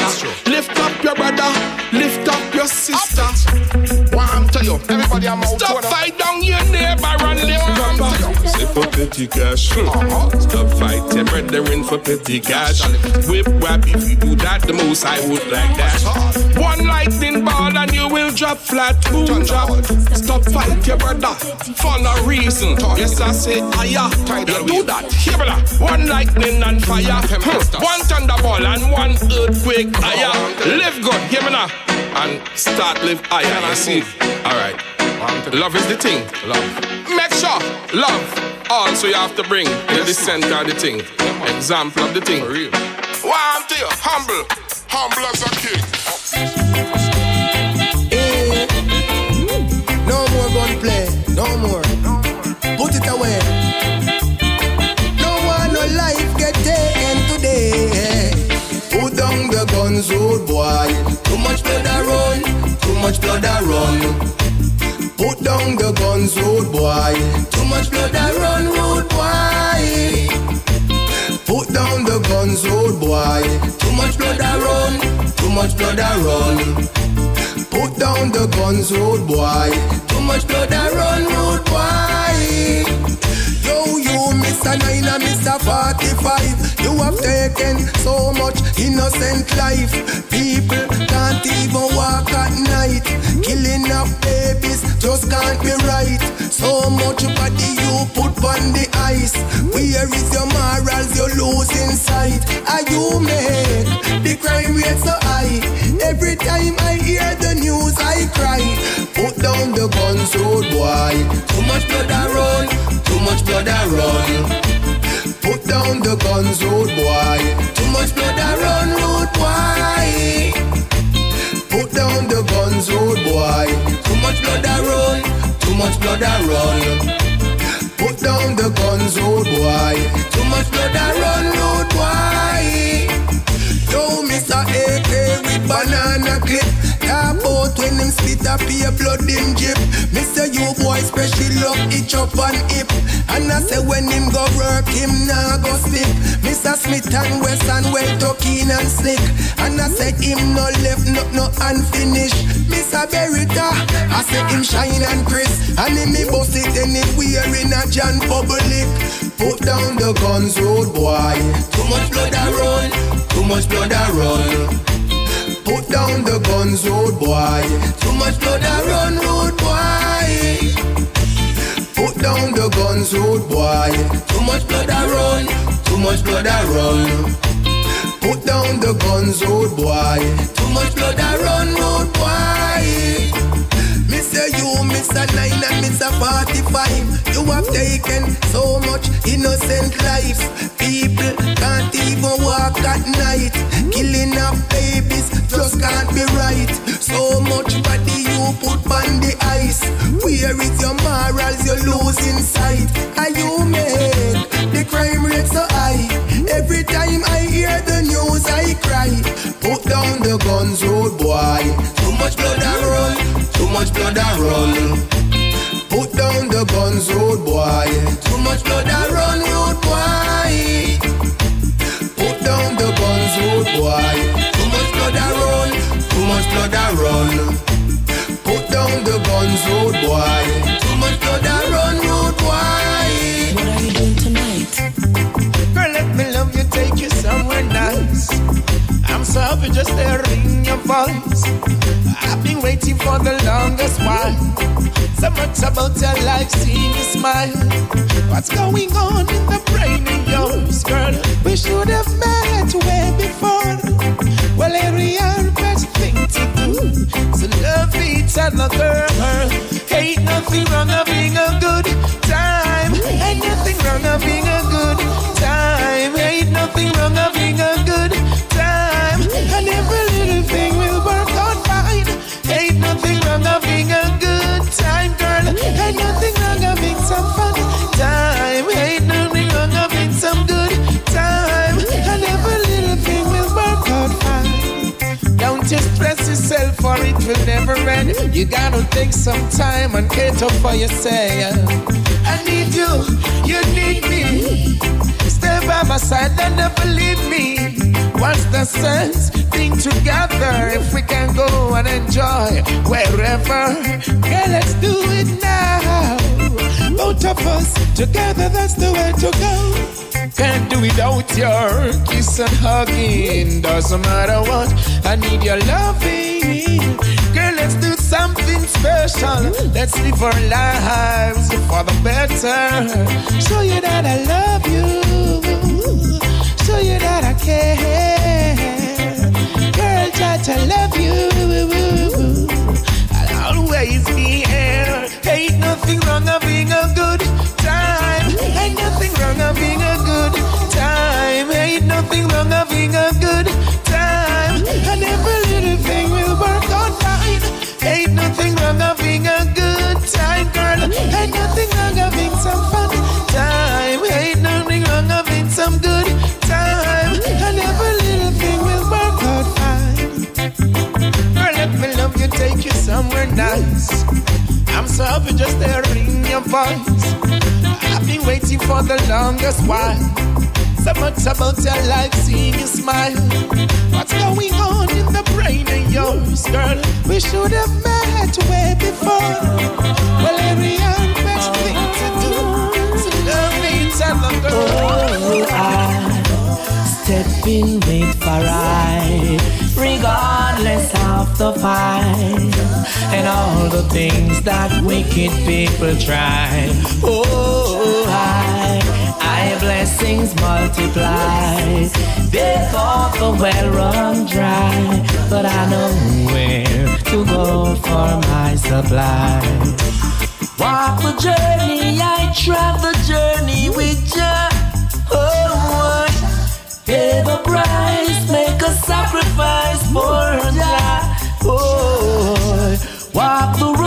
lift up your brother, lift up your sister. One to you, everybody, I'm out. Stop fight down your neighbor and live proper. Say for petty cash. Stop fight your brethren for petty cash. Whip whap if you do that, the most I would like that. One lightning ball and you will drop flat. Boom drop. Stop fight your brother for no reason. Yes, I say aya. You do that. Here, brother. One lightning and fire. Hmm. One thunderball and one earthquake. Aya. Live good. Hear me now. And start live aya. You see? All right. Love is the thing. Love. Make sure love. Also, you have to bring in the center of the thing. Example of the thing. For real. One to you. Humble. Humble as a king. No more gunplay, no more. Put it away. The guns, old oh boy. Too much blood a run, too much blood a run. Put down the guns, old boy. Too much blood a run, old boy. Put down the guns, old boy. Too much blood a run, too much blood a run. Put down the guns, old boy. Too much blood a run, old boy. Yo, you, Mr. Nine and Mr. 45. You have taken so much innocent life. People can't even walk at night. Killing of babies just can't be right. So much body you put on the ice. Where is your morals? You're losing sight. Are you make the crime rate so high? Every time I hear the news, I cry. Put down the guns, old boy. Too much blood a run. Too much blood a run. Put down the guns, old boy. Too much blood a run, old boy. Put down the guns, old boy. Too much blood a run. Too much blood a run. Put down the guns, old boy. Too much blood a run, old boy. Mr. AK with banana clip. Talk about when him spit up your blood him drip. Mr. You boy special up each up and hip. And I say when him go work him nah go slip. Mr. Smith and Wesson well talking and slick. And I say him no left no no unfinished. Mr. Beretta, I say him shine and crisp. And him me bust it anywhere in a John public. Put down the guns, road boy. Too much blood a run, too much blood a run. Put down the guns, road boy. Too much blood a run, road boy. Put down the guns, guns, road boy. Too much blood I run, too much blood I run. Put down the guns, road boy. Too much blood I run, road boy. Mr. You, Mr. Nine and Mr. 45 You have taken so much innocent lives. People can't even walk at night. Killing of babies just can't be right. So much body you put on the ice. Where is your morals, you're losing sight. Are you make the crime rate so high. Every time I hear the news I cry. Put down the guns, road boy. Too much blood I run too much blood I run. Put down the guns, road boy. Too much blood I run, road boy. Put down the guns, road boy. Too much blood I run. Too much blood I run. Put down the guns, road boy. Too much blood I run, road boy. What are you doing tonight? Girl, let me love you, take you somewhere nice. I'm so happy just hearing your voice. I've been waiting for the longest while. So much about your life, seeing you smile. What's going on in the brain of yours, girl? We should have met way before. Well, every our best thing to do. So love each other, girl. Ain't nothing wrong of being a good time. Ain't nothing wrong of being a good time. Ain't nothing wrong of for it will never end. You gotta take some time and cater for yourself. I need you, you need me. Stay by my side and never leave me. What's the sense? Think together if we can go and enjoy wherever. Yeah, let's do it now. Both of us together, that's the way to go. Can't do without your kiss and hugging. Doesn't matter what, I need your loving. Girl, let's do something special. Let's live our lives for the better. Show you that I love you. Show you that I care. Girl, try to love you. I'll always be here. Ain't nothing wrong of being a good time. Ain't nothing wrong of being time, girl. Ain't nothing wrong being some fun time. Ain't nothing wrong being some good time. And every little thing will work out fine. Girl, let me love you, take you somewhere nice. I'm so happy just hearing your voice. I've been waiting for the longest while. So much about your life, seeing you smile. What's going on in the brain of yours, girl? We should have met way before. Well, every best thing to do is love each other, girl. Oh, I step in with for right, regardless of the fight and all the things that wicked people try. Oh, I, I blessings multiply. They thought the well run dry, but I know where to go for my supply. Walk the journey, I travel the journey with you. Oh, pay the price, make a sacrifice for Jah. Oh, walk the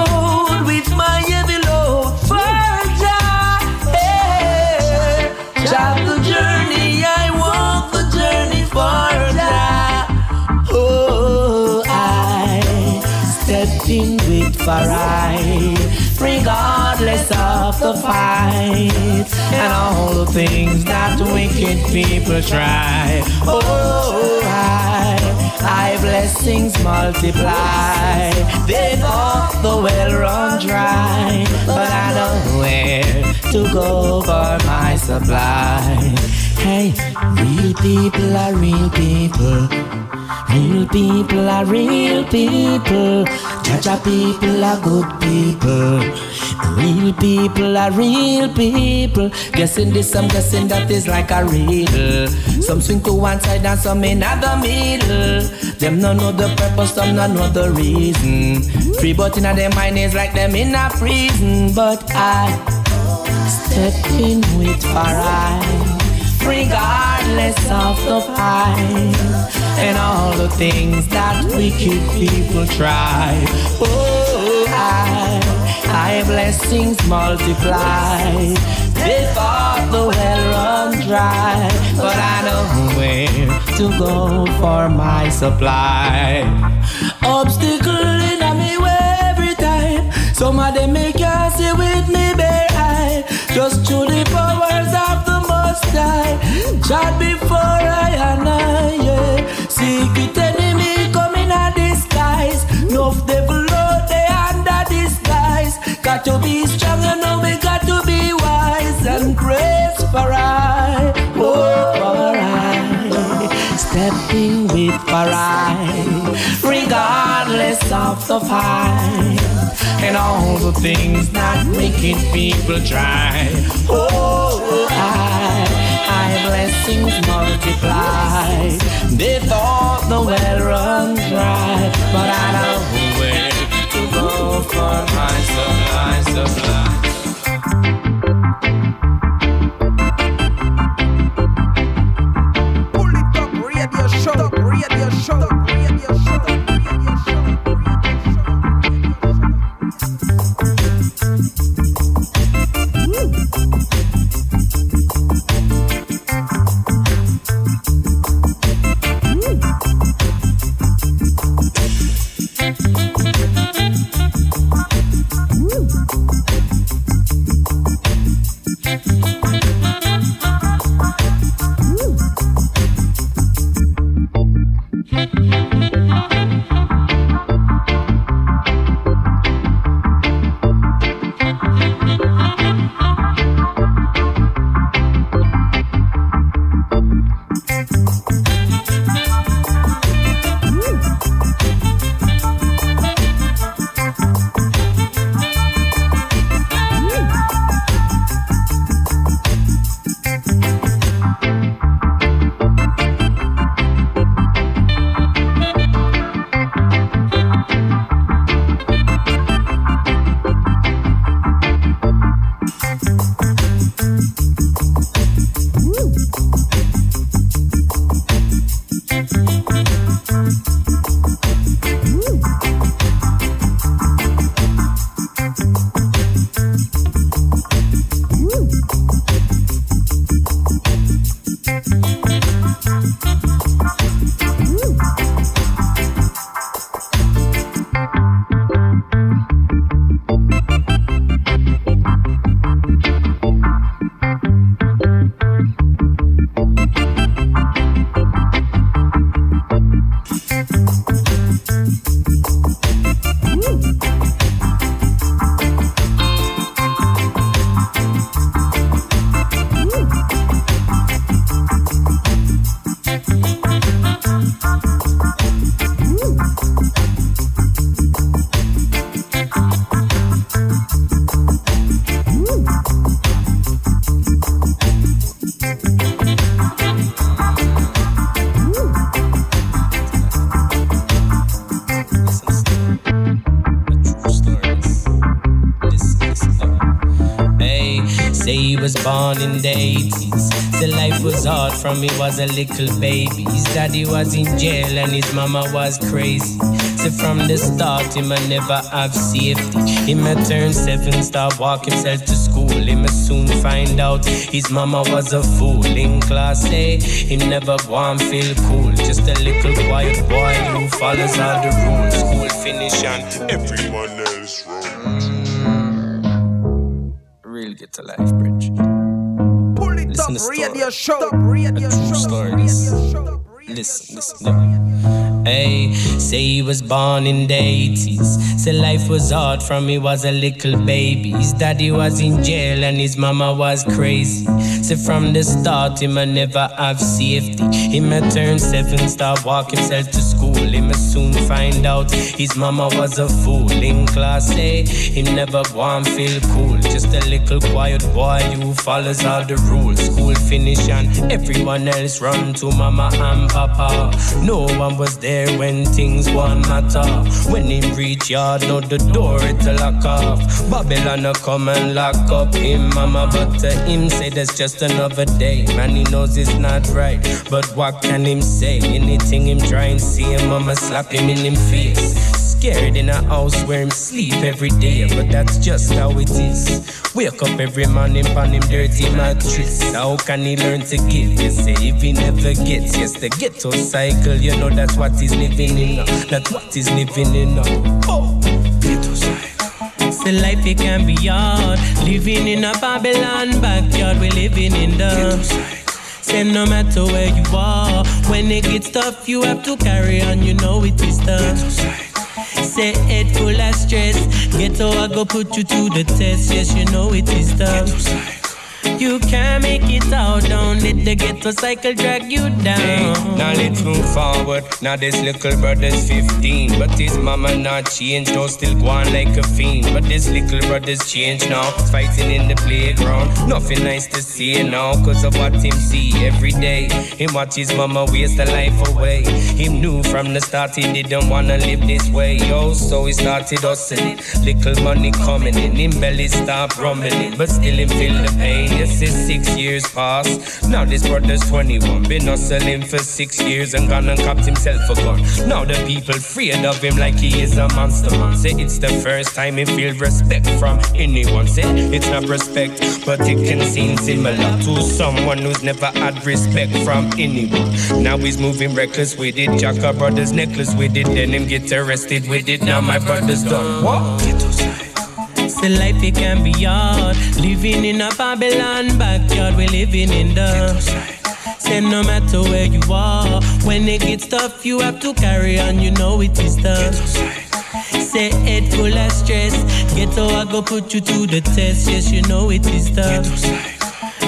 with regardless of the fight and all the things that wicked people try. Oh, I, I blessings multiply. They thought the well run dry, but I know where to go for my supply. Hey, real people are real people. Real people are real people. Jah Jah people are good people. Real people are real people. Guessing this, I'm guessing that is like a riddle. Some swing to one side and some in the middle. Them no know the purpose, some no know the reason. Free but in their mind is like them in a prison. But I step in with pride regardless of the fight and all the things that wicked people try. Oh, I, I blessings multiply. They thought the well run dry, but I know where to go for my supply. Obstacle in me way every time. Some of them make you see with me bare eye. Just through the powers of the Most High. Chat before I and I, yeah. Secret enemy coming a disguise. No devil out there under disguise. Got to be strong, you know we Stepping with I. Regardless of the fight. And all the things that wicked people try. Oh, I, I blessings multiply. They thought the well run dry, but I know where to go for my supply, supply, in the 80s. The life was hard from he was a little baby. His daddy was in jail and his mama was crazy. So from the start, him a never have safety. Him a turn seven, start walk himself to school. Him a soon find out his mama was a fool. In class A, him never want feel cool. Just a little quiet boy who follows all the rules. School finish and everyone else Real get to life, Listen up, radio show, true show. story. Listen, listen, listen. Hey, say he was born in the 80s. Say life was hard from he was a little baby. His daddy was in jail and his mama was crazy. Say from the start, him a never have safety. Him a turn seven, start walk himself to school. Him a soon find out his mama was a fool. In class A, him never and feel cool. Just a little quiet boy who follows all the rules. School finish and everyone else run to mama and papa. No one was there when things won matter. When him reach yard, know the door it's a lock off. Babylon a come and lock up him mama, but to him say that's just another day. Man, he knows it's not right, but what can him say? Anything him try and see him, mama slap him in him face scared in a house where him sleep every day, but that's just how it is. Wake up every morning on him dirty mattress. How can he learn to give? You say if he never gets, yes, the ghetto cycle, you know that's what he's living in. That's what he's living in. Oh, ghetto cycle. Say life it can be hard. Living in a Babylon backyard, we're living in the. Say no matter where you are, when it gets tough, you have to carry on. You know it is tough. Say head full of stress. Ghetto, I go put you to the test. Yes, you know it is tough. You can't make it out, don't let the ghetto cycle drag you down. Hey, now let's move forward. Now this little brother's 15, but his mama not changed, though still going like a fiend. But this little brother's changed now, fighting in the playground. Nothing nice to see now, cause of what him see every day. Him watch his mama waste her life away. Him knew from the start he didn't wanna live this way. Yo, so he started hustling. Little money coming in, him belly stop rumbling, but still him feel the pain. Yes, it's six years past. Now this brother's 21. Been hustling for six years and gone and copped himself a gun. Now the people afraid of him like he is a monster man. Say it's the first time he feel respect from anyone. Say it's not respect, but it can seem similar to someone who's never had respect from anyone. Now he's moving reckless with it. Jacka brother's necklace with it. Then him get arrested with it. Now my brother's done. What? Say life it can be hard. Living in a Babylon backyard, we're living in the. Say no matter where you are, when it gets tough, you have to carry on. You know it is tough. Say head full of stress. Ghetto, I go put you to the test. Yes, you know it is tough.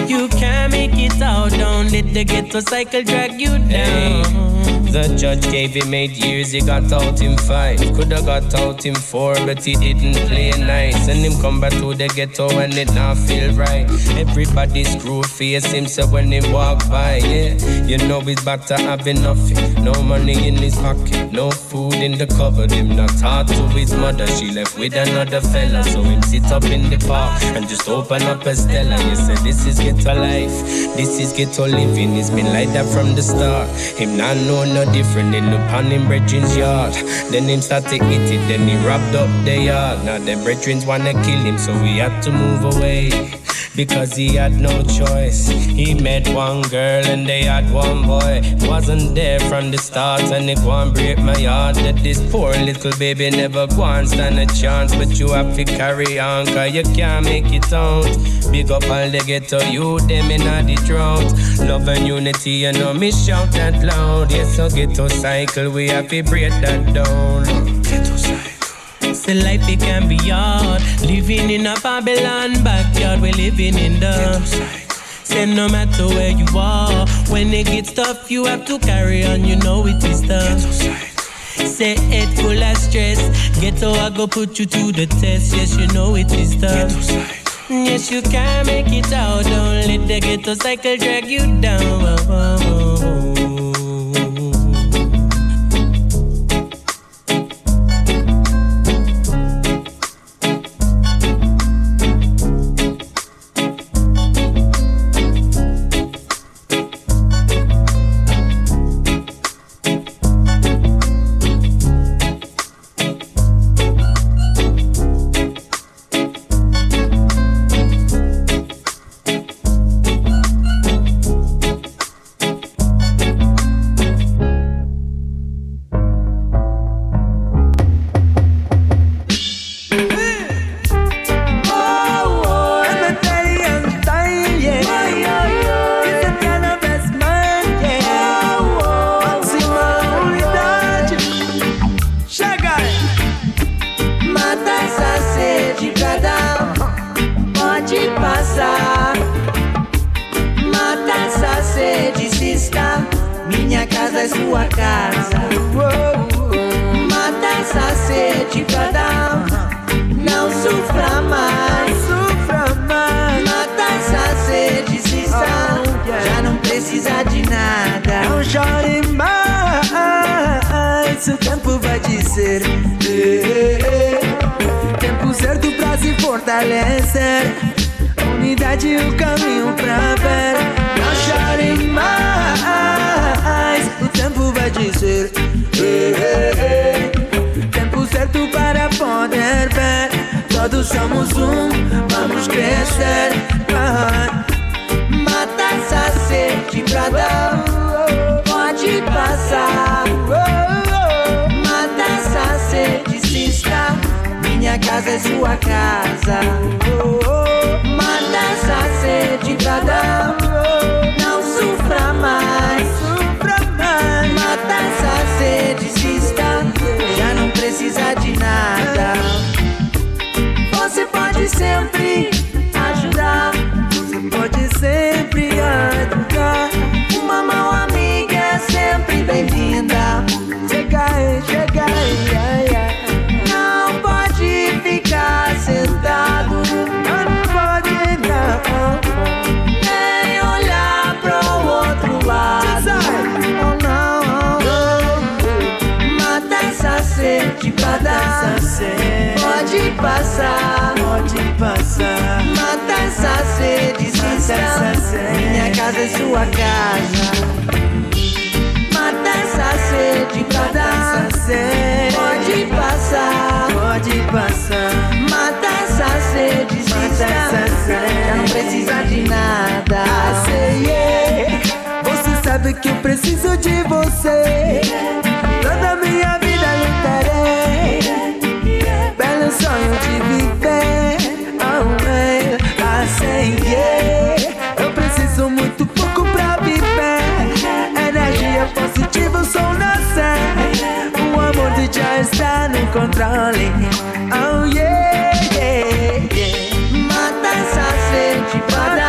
You can't make it out, don't let the ghetto cycle drag you down. The judge gave him eight years, he got out in five. Coulda got out in four, but he didn't play nice. And him come back to the ghetto and it not feel right. Everybody screw face him, so when he walk by, yeah. You know he's about to have nothing. No money in his pocket, no food in the cupboard. Him not taught to his mother, she left with another fella. So him sit up in the park and just open up a Stella. You said this is ghetto life, this is ghetto living. It's been like that from the start. Him not know no different in pan him brethren's yard. Then him start to hit it, then he wrapped up the yard. Now the brethren's wanna kill him, so we had to move away. Because he had no choice. He met one girl and they had one boy. Wasn't there from the start and it won't break my heart that this poor little baby never and stand a chance. But you have to carry on, cause you can't make it out. Big up all the ghetto you, them in the drought. Love and unity, you know me shout that loud. Yes, so ghetto cycle, we have to break that down. Ghetto cycle. Say life it can be hard. Living in a Babylon backyard, we're living in the. Say no matter where you are, when it gets tough, you have to carry on. You know it is tough. Say head full of stress. Ghetto, I go put you to the test. Yes, you know it is tough. Yes, you can make it out. Don't let the ghetto cycle drag you down. Chore mais, o tempo vai dizer. Tempo certo pra se fortalecer. Unidade e o caminho pra ver. Não chore mais, o tempo vai dizer. Tempo certo para poder ver. Todos somos um, vamos crescer. Mata essa sede pra dar, minha casa é sua casa. Mata essa sede pra dar, não sofra mais. Mata essa sede, se está, já não precisa de nada. Você pode ajudar. Passar, pode passar. Mata essa sede, se está. Minha casa é sua casa. Mata essa sede pra dar. Pode passar, pode passar. Mata essa sede, se. Já não precisa de nada. Say yeah. Você sabe que eu preciso de você. Toda minha vida lutarei. Sonho de viver. Oh, man. I say yeah. Eu preciso muito pouco pra viver. Energia positiva, o sol nascer. O amor de já está no controle. Oh yeah, yeah, yeah. Mata essa sede. Pode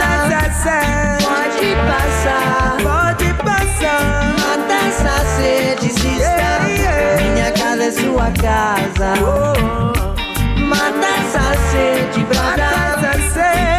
passar, pode passar. Mata essa sede, se está. Minha casa é sua casa. Mata de brasa. Brasa ser.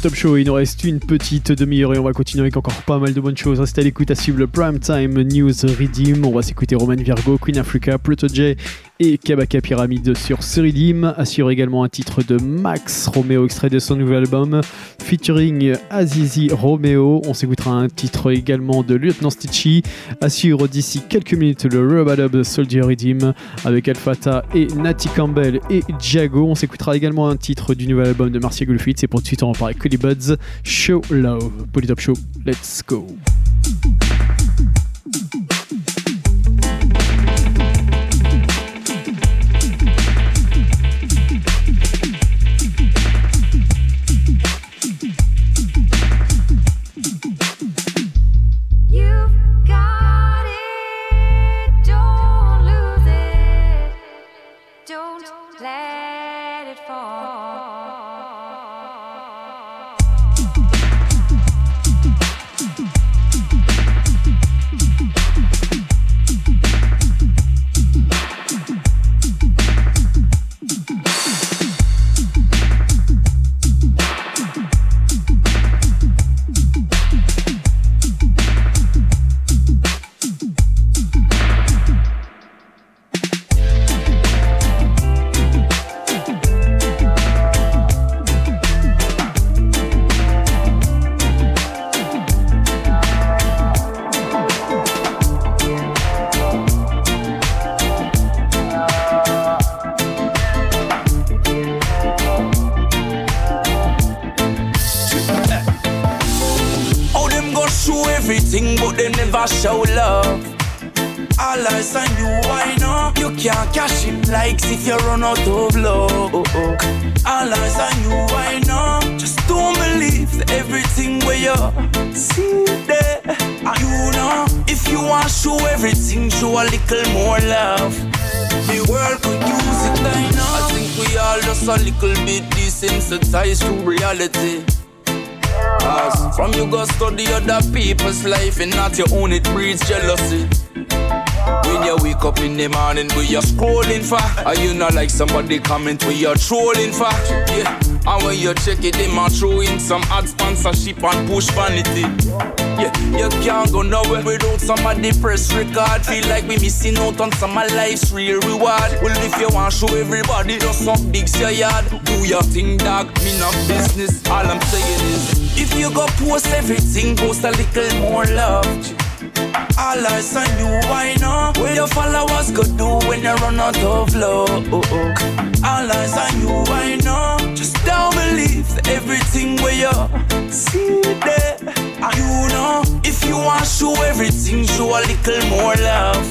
Top Show. Il nous reste une petite demi-heure et on va continuer avec encore pas mal de bonnes choses. Restez à l'écoute à suivre le Prime Time News Redeem. On va s'écouter Roman Virgo, Queen Africa, Pluto J et Kabaka Pyramide sur Seridim. Assure également un titre de Max Romeo, extrait de son nouvel album, featuring Azizi Romeo. On s'écoutera un titre également de Lieutenant Stitchy. Assure d'ici quelques minutes le Rubadub Soldier Redeem avec Alfata et Natty Campbell et Jago. On s'écoutera également un titre du nouvel album de Marcia Gulfit. C'est pour tout de suite, on va parler Cody Buds, Show Love. Polytop Show, let's go. Desensitized to reality. Cause from you go study other people's life and not your own, it breeds jealousy. When you wake up in the morning, we you scrolling for, are you not like somebody comment we you're trolling for? Yeah. And when you check it, they might throw in some ad sponsorship and push vanity. Yeah, you can't go nowhere without some of the press record. Feel like we missing out on some of life's real reward. Well, if you want show everybody, just some big your yard. Do your thing, dog. Me not business. All I'm saying is, if you go post everything, post a little more love. All eyes on you, I know. Where your followers go do when you run out of love? All eyes on you, I know. Just don't believe everything where you see there. And you know, if you want to show everything, show a little more love.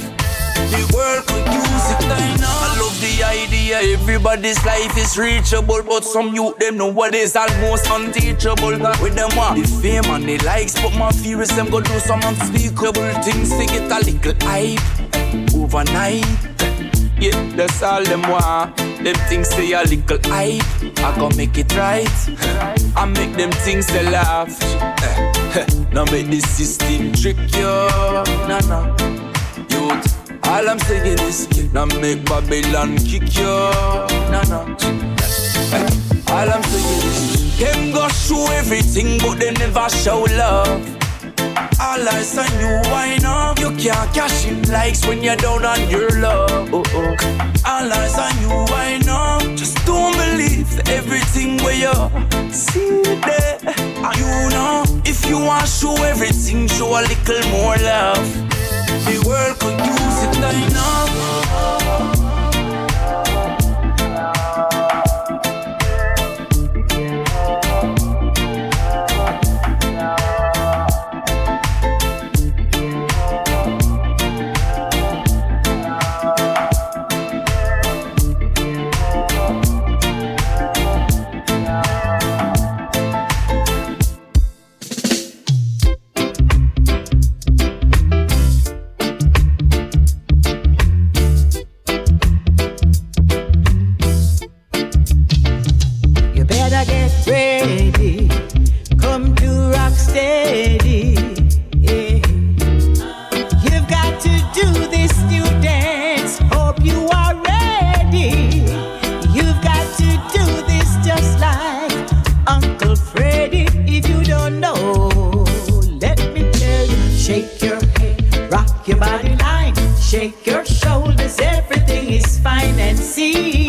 The world could use it, I love the idea, everybody's life is reachable, but some youth them know what is almost unteachable. With them want the fame and the likes, but my fear is them go do some unspeakable things to get a little hype overnight. Yeah, that's all them want. Them things say a little hype. I gon' make it right. I make them things they laugh. Eh, eh, now make the system trick you. Nah, nah. Youth, all I'm saying is, now make Babylon kick you. Nah, nah. Eh, all I'm saying is, them go show everything, but they never show love. All eyes on you, why not? You can't cash in likes when you're down on your love. All eyes on you, why not? Just don't believe everything where you see there. And you know, if you want to show everything, show a little more love. The world could use it, I know. See.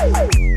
Rubbered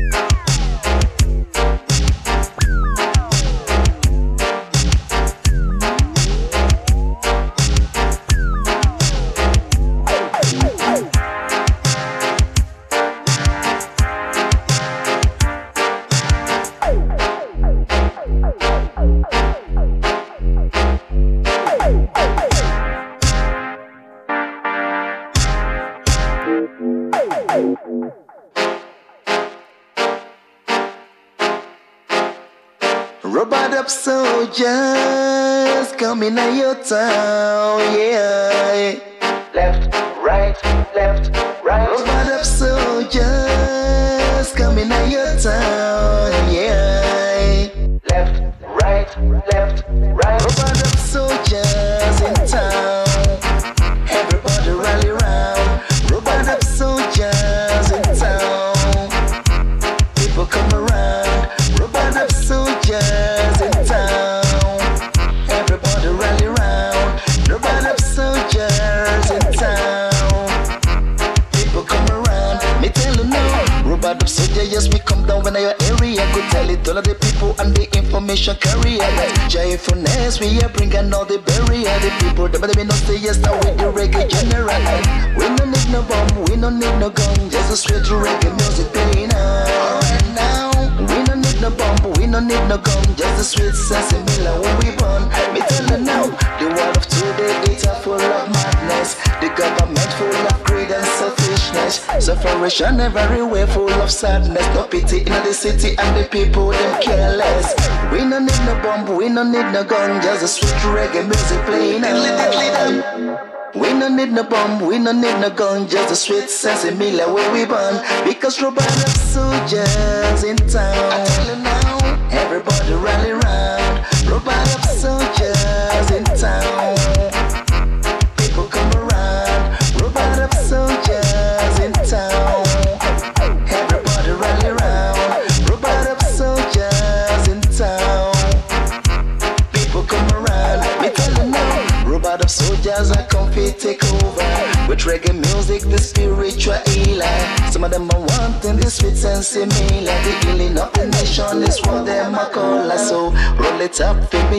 no gun, just a sweet sense of Miller where we born. Because Robot of soldiers in town.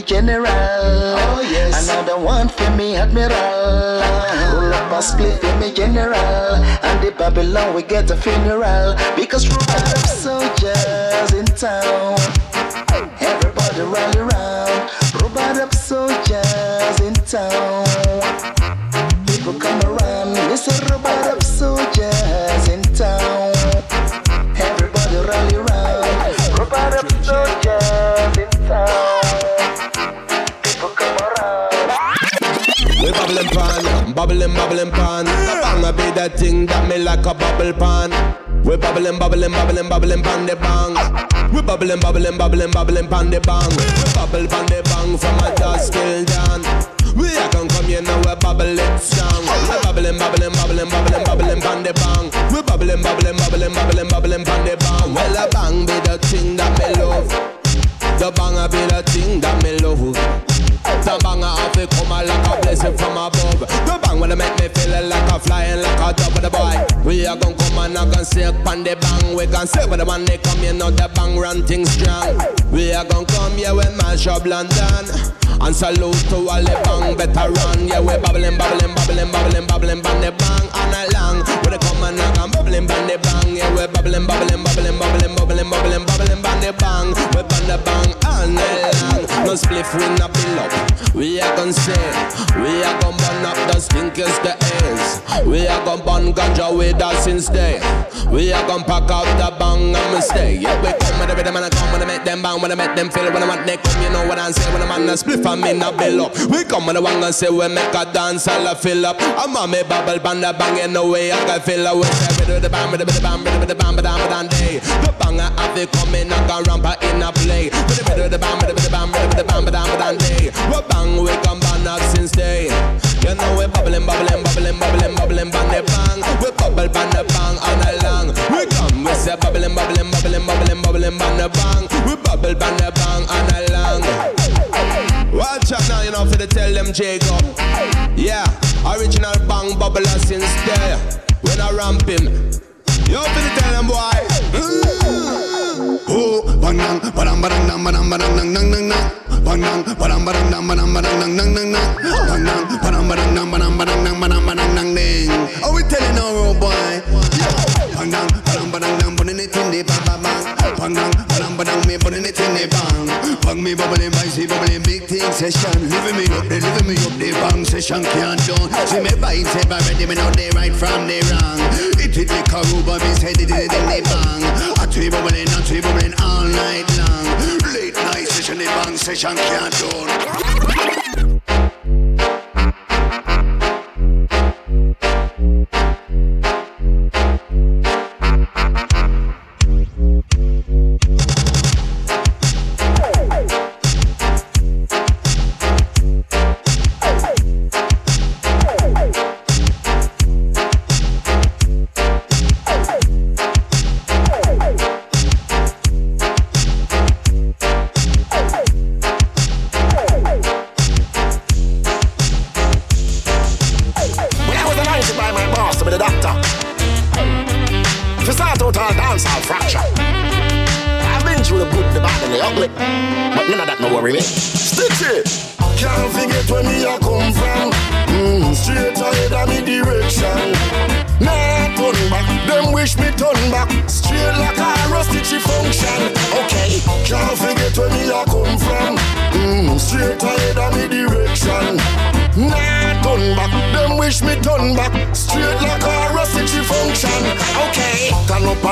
General. Oh yes. Another one for me, admiral. Roll up a split for me, general. And the Babylon we get a funeral because robot of soldiers in town. Everybody rally round. Like a bubble pan. We bubbling, bubbling, bubbling, bubbling pan the bang. We bubbling, bubbling, bubbling, bubbling pan the bang. We bubble pan the bang from a dusk till dawn. We are gonna come here now, we bubble it strong. We bubbling, bubbling, bubbling, bubbling, bubbling pan the bang. We bubbling, bubbling, bubbling, bubbling, bubbling pan the bang. Well, a bang be the thing that me love. The bang a be the thing that me love. The bang a have to come a like a blessing from above. The bang wanna make me feel like a flying like a dove with the boy. We are gonna come and I can say on the bang. We can say with the man they come here now the bang run things strong. We are gonna come here when mash up London. And salute to all the bang better run. Yeah, we bubbling, bubbling, bubbling, bubbling, bubbling, bang the bang all night long. We they come and I can bubbling, bang the bang. Yeah, we bubbling, bubbling, bubbling, bubbling, bubbling, bubbling, bubbling, bang the bang. We bang the bang all night long. No spliff we not bill up. We are gonna say, we are gonna burn up the stinkest the airs. We are gonna burn ganja with us day. We are gonna pack out the bang and mistake. Yeah, we come with the rhythm and I come when I make them bang, when I make them feel when I want they come. You know what I'm saying when I'm on the spliff and me not bill up. We come with the one and say we make a dance all a fill up. I'm on me bubble band the bang in the way I can fill up. We say with the bang, with the bang, with the bang, with the bang, with the day. The bang I have to come in and go ramp in a play. With the with the bang, with the bang, with the bang, with the bang, with the day. We bang we come bang up since day. You know we bubbling, bubbling, bubbling, bubbling, bubbling, bang the bang. We bubble bang the bang all night long. We come we say bubbling, bubbling, bubbling, bubbling, bubbling, bang the bang. We bubble bang the bang all night long. Watch out now, you know, for the tell them Jacob. Yeah, original bang bubbler since day. When I ramp him, you for the tell them boy. Oh, bang nang, badang badang nang, badang badang nang nang nang nang. Bang nang, badang badang nang, badang badang nang nang nang nang. Bang nang. Are we telling our old boy? Bang nang, badang nang, putting it in the bang bang bang. Bang nang, badang badang me, putting it in the bang. Bang me bubbling, spicy bubbling, big thing session. Living me up, they living me up, the bang session can't done. See me vibes, say ready, me know they right from the wrong. It hit the Karuba, me say it in the bang. I tree bubbling, I tree bubbling all night long. Late night session, the bang session can't done.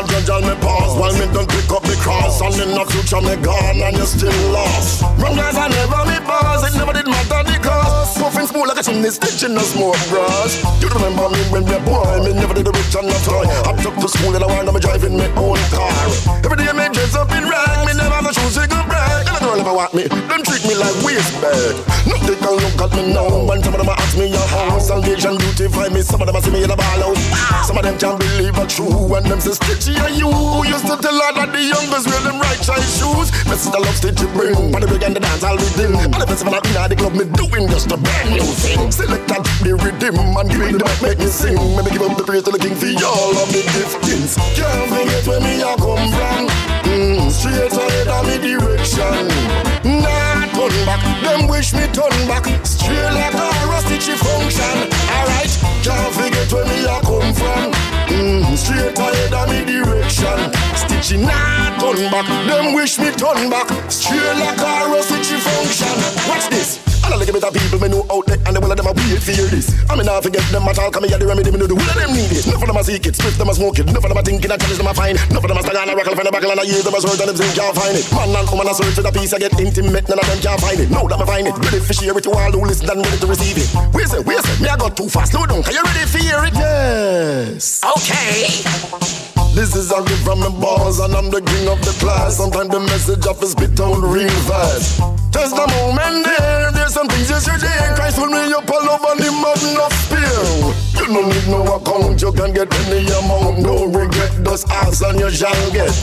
Judge all me pause while me don't pick up the cross. And in the future me gone and you still lost. Wrong guys I never me pause. It never did matter the cost. Puffing smooth like a chimney stitching a smoke brush. You remember me when we boy. Me never did a rich and a toy. I took to school and I wind up driving my own car. Every day me dress up in rag. Me never have a shoes to go a girl never want me. Them treat me like waste bag. Nothing can look at me now. When some of them ask me your house. Salvation beautify me. Some of them see me in a ball out. Some of them can't believe it's true. When them say stitchy are you. Used to tell her that the youngest wear them right size shoes. Me the love stitchy bring. On the big and the dance I'll rhythm. On the festival in the club me doing just a brand new thing. Select and the rhythm and give me the make me sing. Maybe give up the praise to the king for all of the giftings. Can't forget where me I Me turn back. Straight like a rusty function. Alright, can't forget where me I come from. Mm, straight ahead of me direction. Stitchy nah, turn back. Them wish me turn back. Straight like a rusty function. Watch this. A little bit of people me know out there And the one of them a weird fear this. I mean not forget them at all Come here the remedy me know the whole of them need it. None of them a seek it Swift them a smoke it. None of them a thinking a challenge them a find None of them a stand on a rockle Find a buckle and a year them a search And them say can't find it. Man and woman a search for the piece I get intimate None of them can't find it. Now that me find it Ready for share it to all who listen and ready to receive it. Where say, where say Me I got too fast Slow down Are you ready for hear it? Yes. Okay this is a gift from the balls and I'm the king of the class. Sometimes the message of is spit out real fast. Just the moment there, there's some things yesterday. Christ will me up all over the mountain of spear. You don't need no account, you can get any amount. No regret, just ask and you shall get.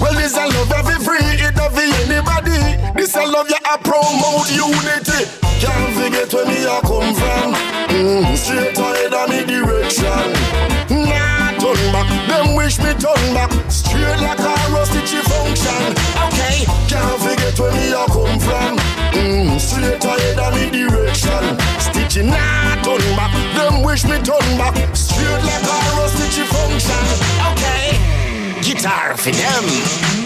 Well, this I love every free, it don't be anybody. This I love you, I promote unity. Can't forget where me I come from. Mm, straight ahead of me direction. Nah, turn back. Them wish me turn back. Straight like a rusty function. Okay, can't forget where me I come from. Mm, straight ahead of me direction. Stitchy nah, turn back. Them wish me turn back. Straight like a rusty function. Okay, guitar for them.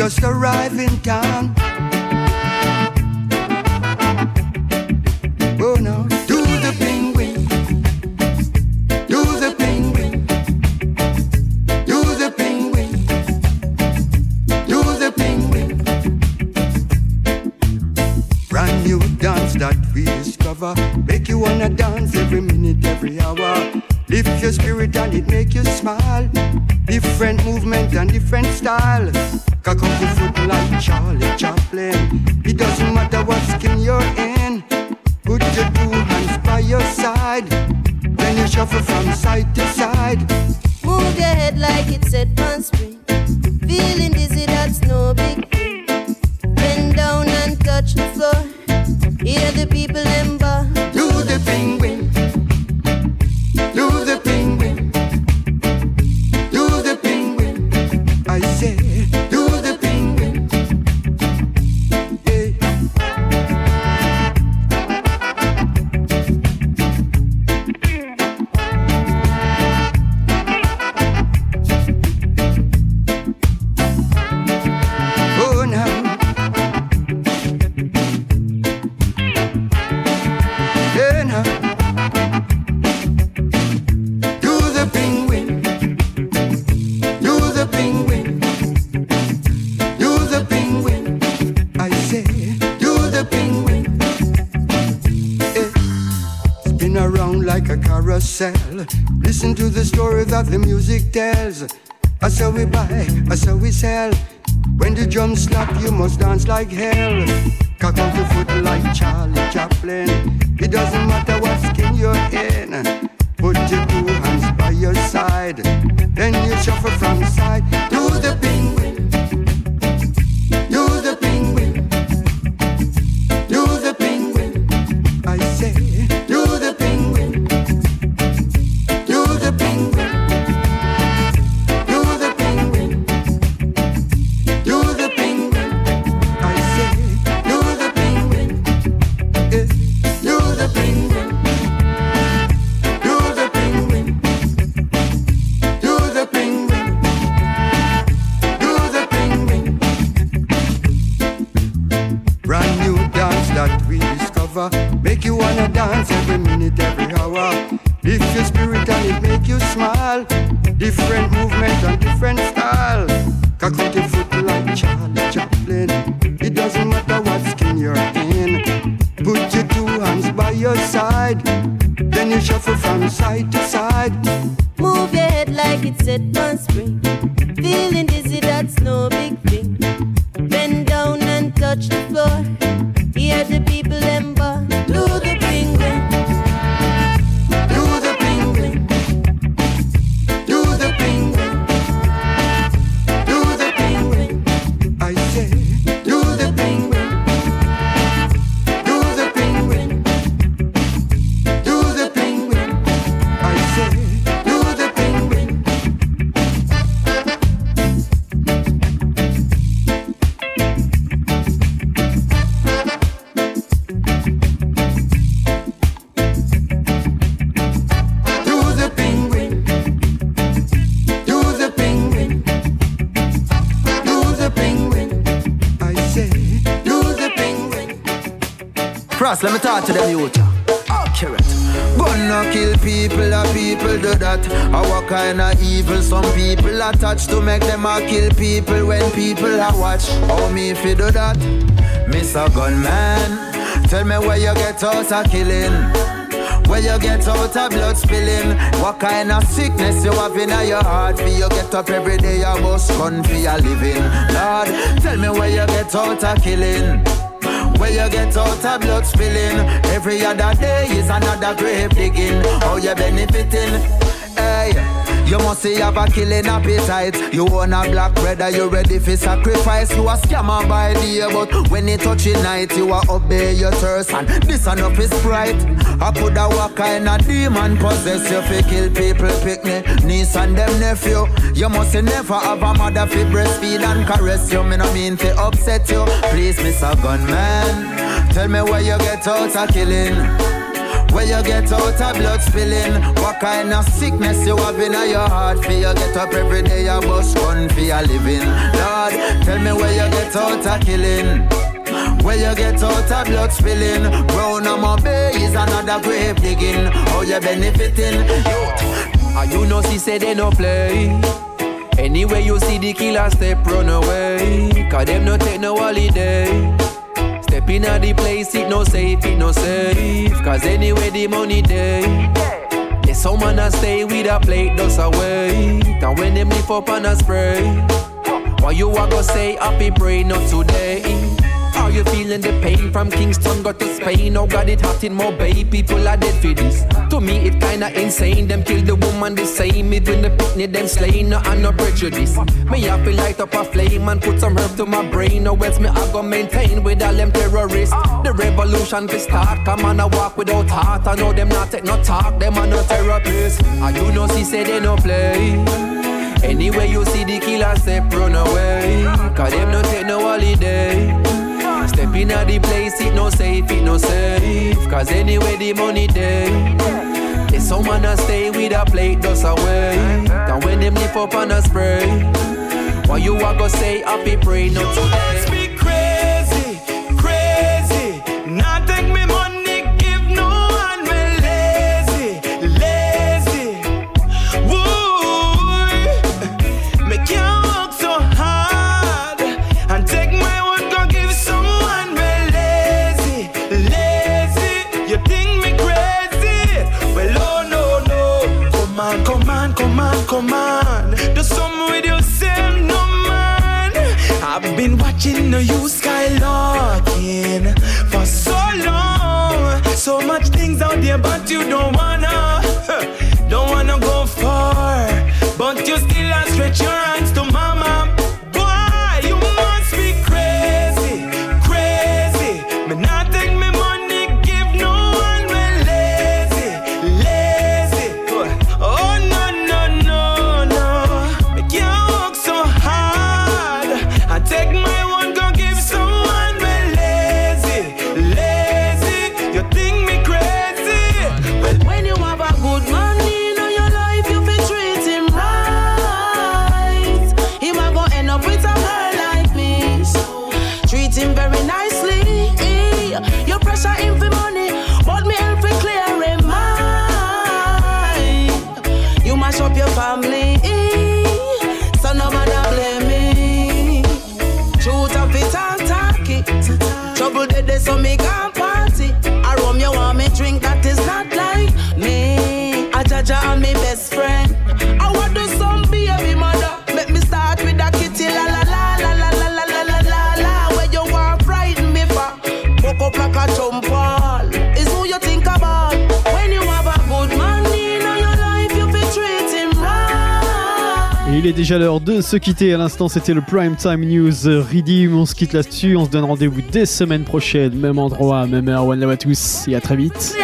Just arrived in town. Oh no, do the penguin. Do the penguin. Do the penguin. Do the penguin. Brand new dance that we discover. Make you wanna dance every minute, every hour. Lift your spirit and it make you smile. Different movement and different style. Cock up your foot like Charlie Chaplin. It doesn't matter what skin you're in. Put your two hands by your side. Then you shuffle from side to side. Move your head like it's set on spring. Feeling dizzy, that's no big to the music tells. I saw we buy, I saw we sell. When the drum slap, you must dance like hell. Cock out your foot like Charlie Chaplin. It doesn't matter what skin you're in. Put your two hands by your side. Then you shuffle from side. to the penguin. You do that? Mr. Gunman, tell me where you get out of killing. Where you get out of blood spilling What kind of sickness you have in your heart For you get up every day you must gun for your living Lord, tell me where you get out of killing where you get out of blood spilling Every other day is another grave digging How you benefiting? Hey you must say you have a killing appetite. You own a black brother, you ready for sacrifice. You a scammer by day, but when it touch night, you a obey your thirst. And this enough is pride. I could have what kind of demon possess you fi kill people, pick me, niece and them nephew. You must never have a mother fi breastfeed and caress you. Me no mean fi upset you. Please, Mr. Gunman, tell me where you get out of killing. Where you get out of blood spilling What kind of sickness you have in your heart For you get up every day you bust gun for your living Lord, tell me where you get out of killing where you get out of blood spilling Brown on my bay is another grave digging How you benefiting Ah, you know, she said they no play. Anyway, you see the killer step run away. Cause them no take no holiday. Step in at the place, it no safe, it no safe. Cause anyway, the money day. Yeah, some man a stay with a plate, does away. And when them lift up and a spray. Why you a go say happy pray not today? Are you feeling the pain from Kingston got to Spain? Oh God, it hot in Mobay, people are dead for this. To me, it kinda insane. Them kill the woman the same, even the picnic them slain. No, and no prejudice. Me have to light up a flame and put some herb to my brain. Or else me I go maintain with all them terrorists. The revolution will start. Come on, I walk without heart. I know them not take no talk. Them are no therapists. I you know, she say they no play. Anyway, you see the killer step run away. Cause them no take no holiday. Step in at the place, it no safe, it no safe. Cause anyway, the money day. There's someone that stay with a plate, just away. And when them lift up on a spray, why you a go say happy pray, not today. but you don't wanna, don't wanna go far. But you still stretch your hands déjà l'heure de se quitter. À l'instant, c'était le Prime Time News euh, Redeem. On se quitte là-dessus. On se donne rendez-vous dès semaine prochaine, même endroit, même heure. One love à tous et à très vite.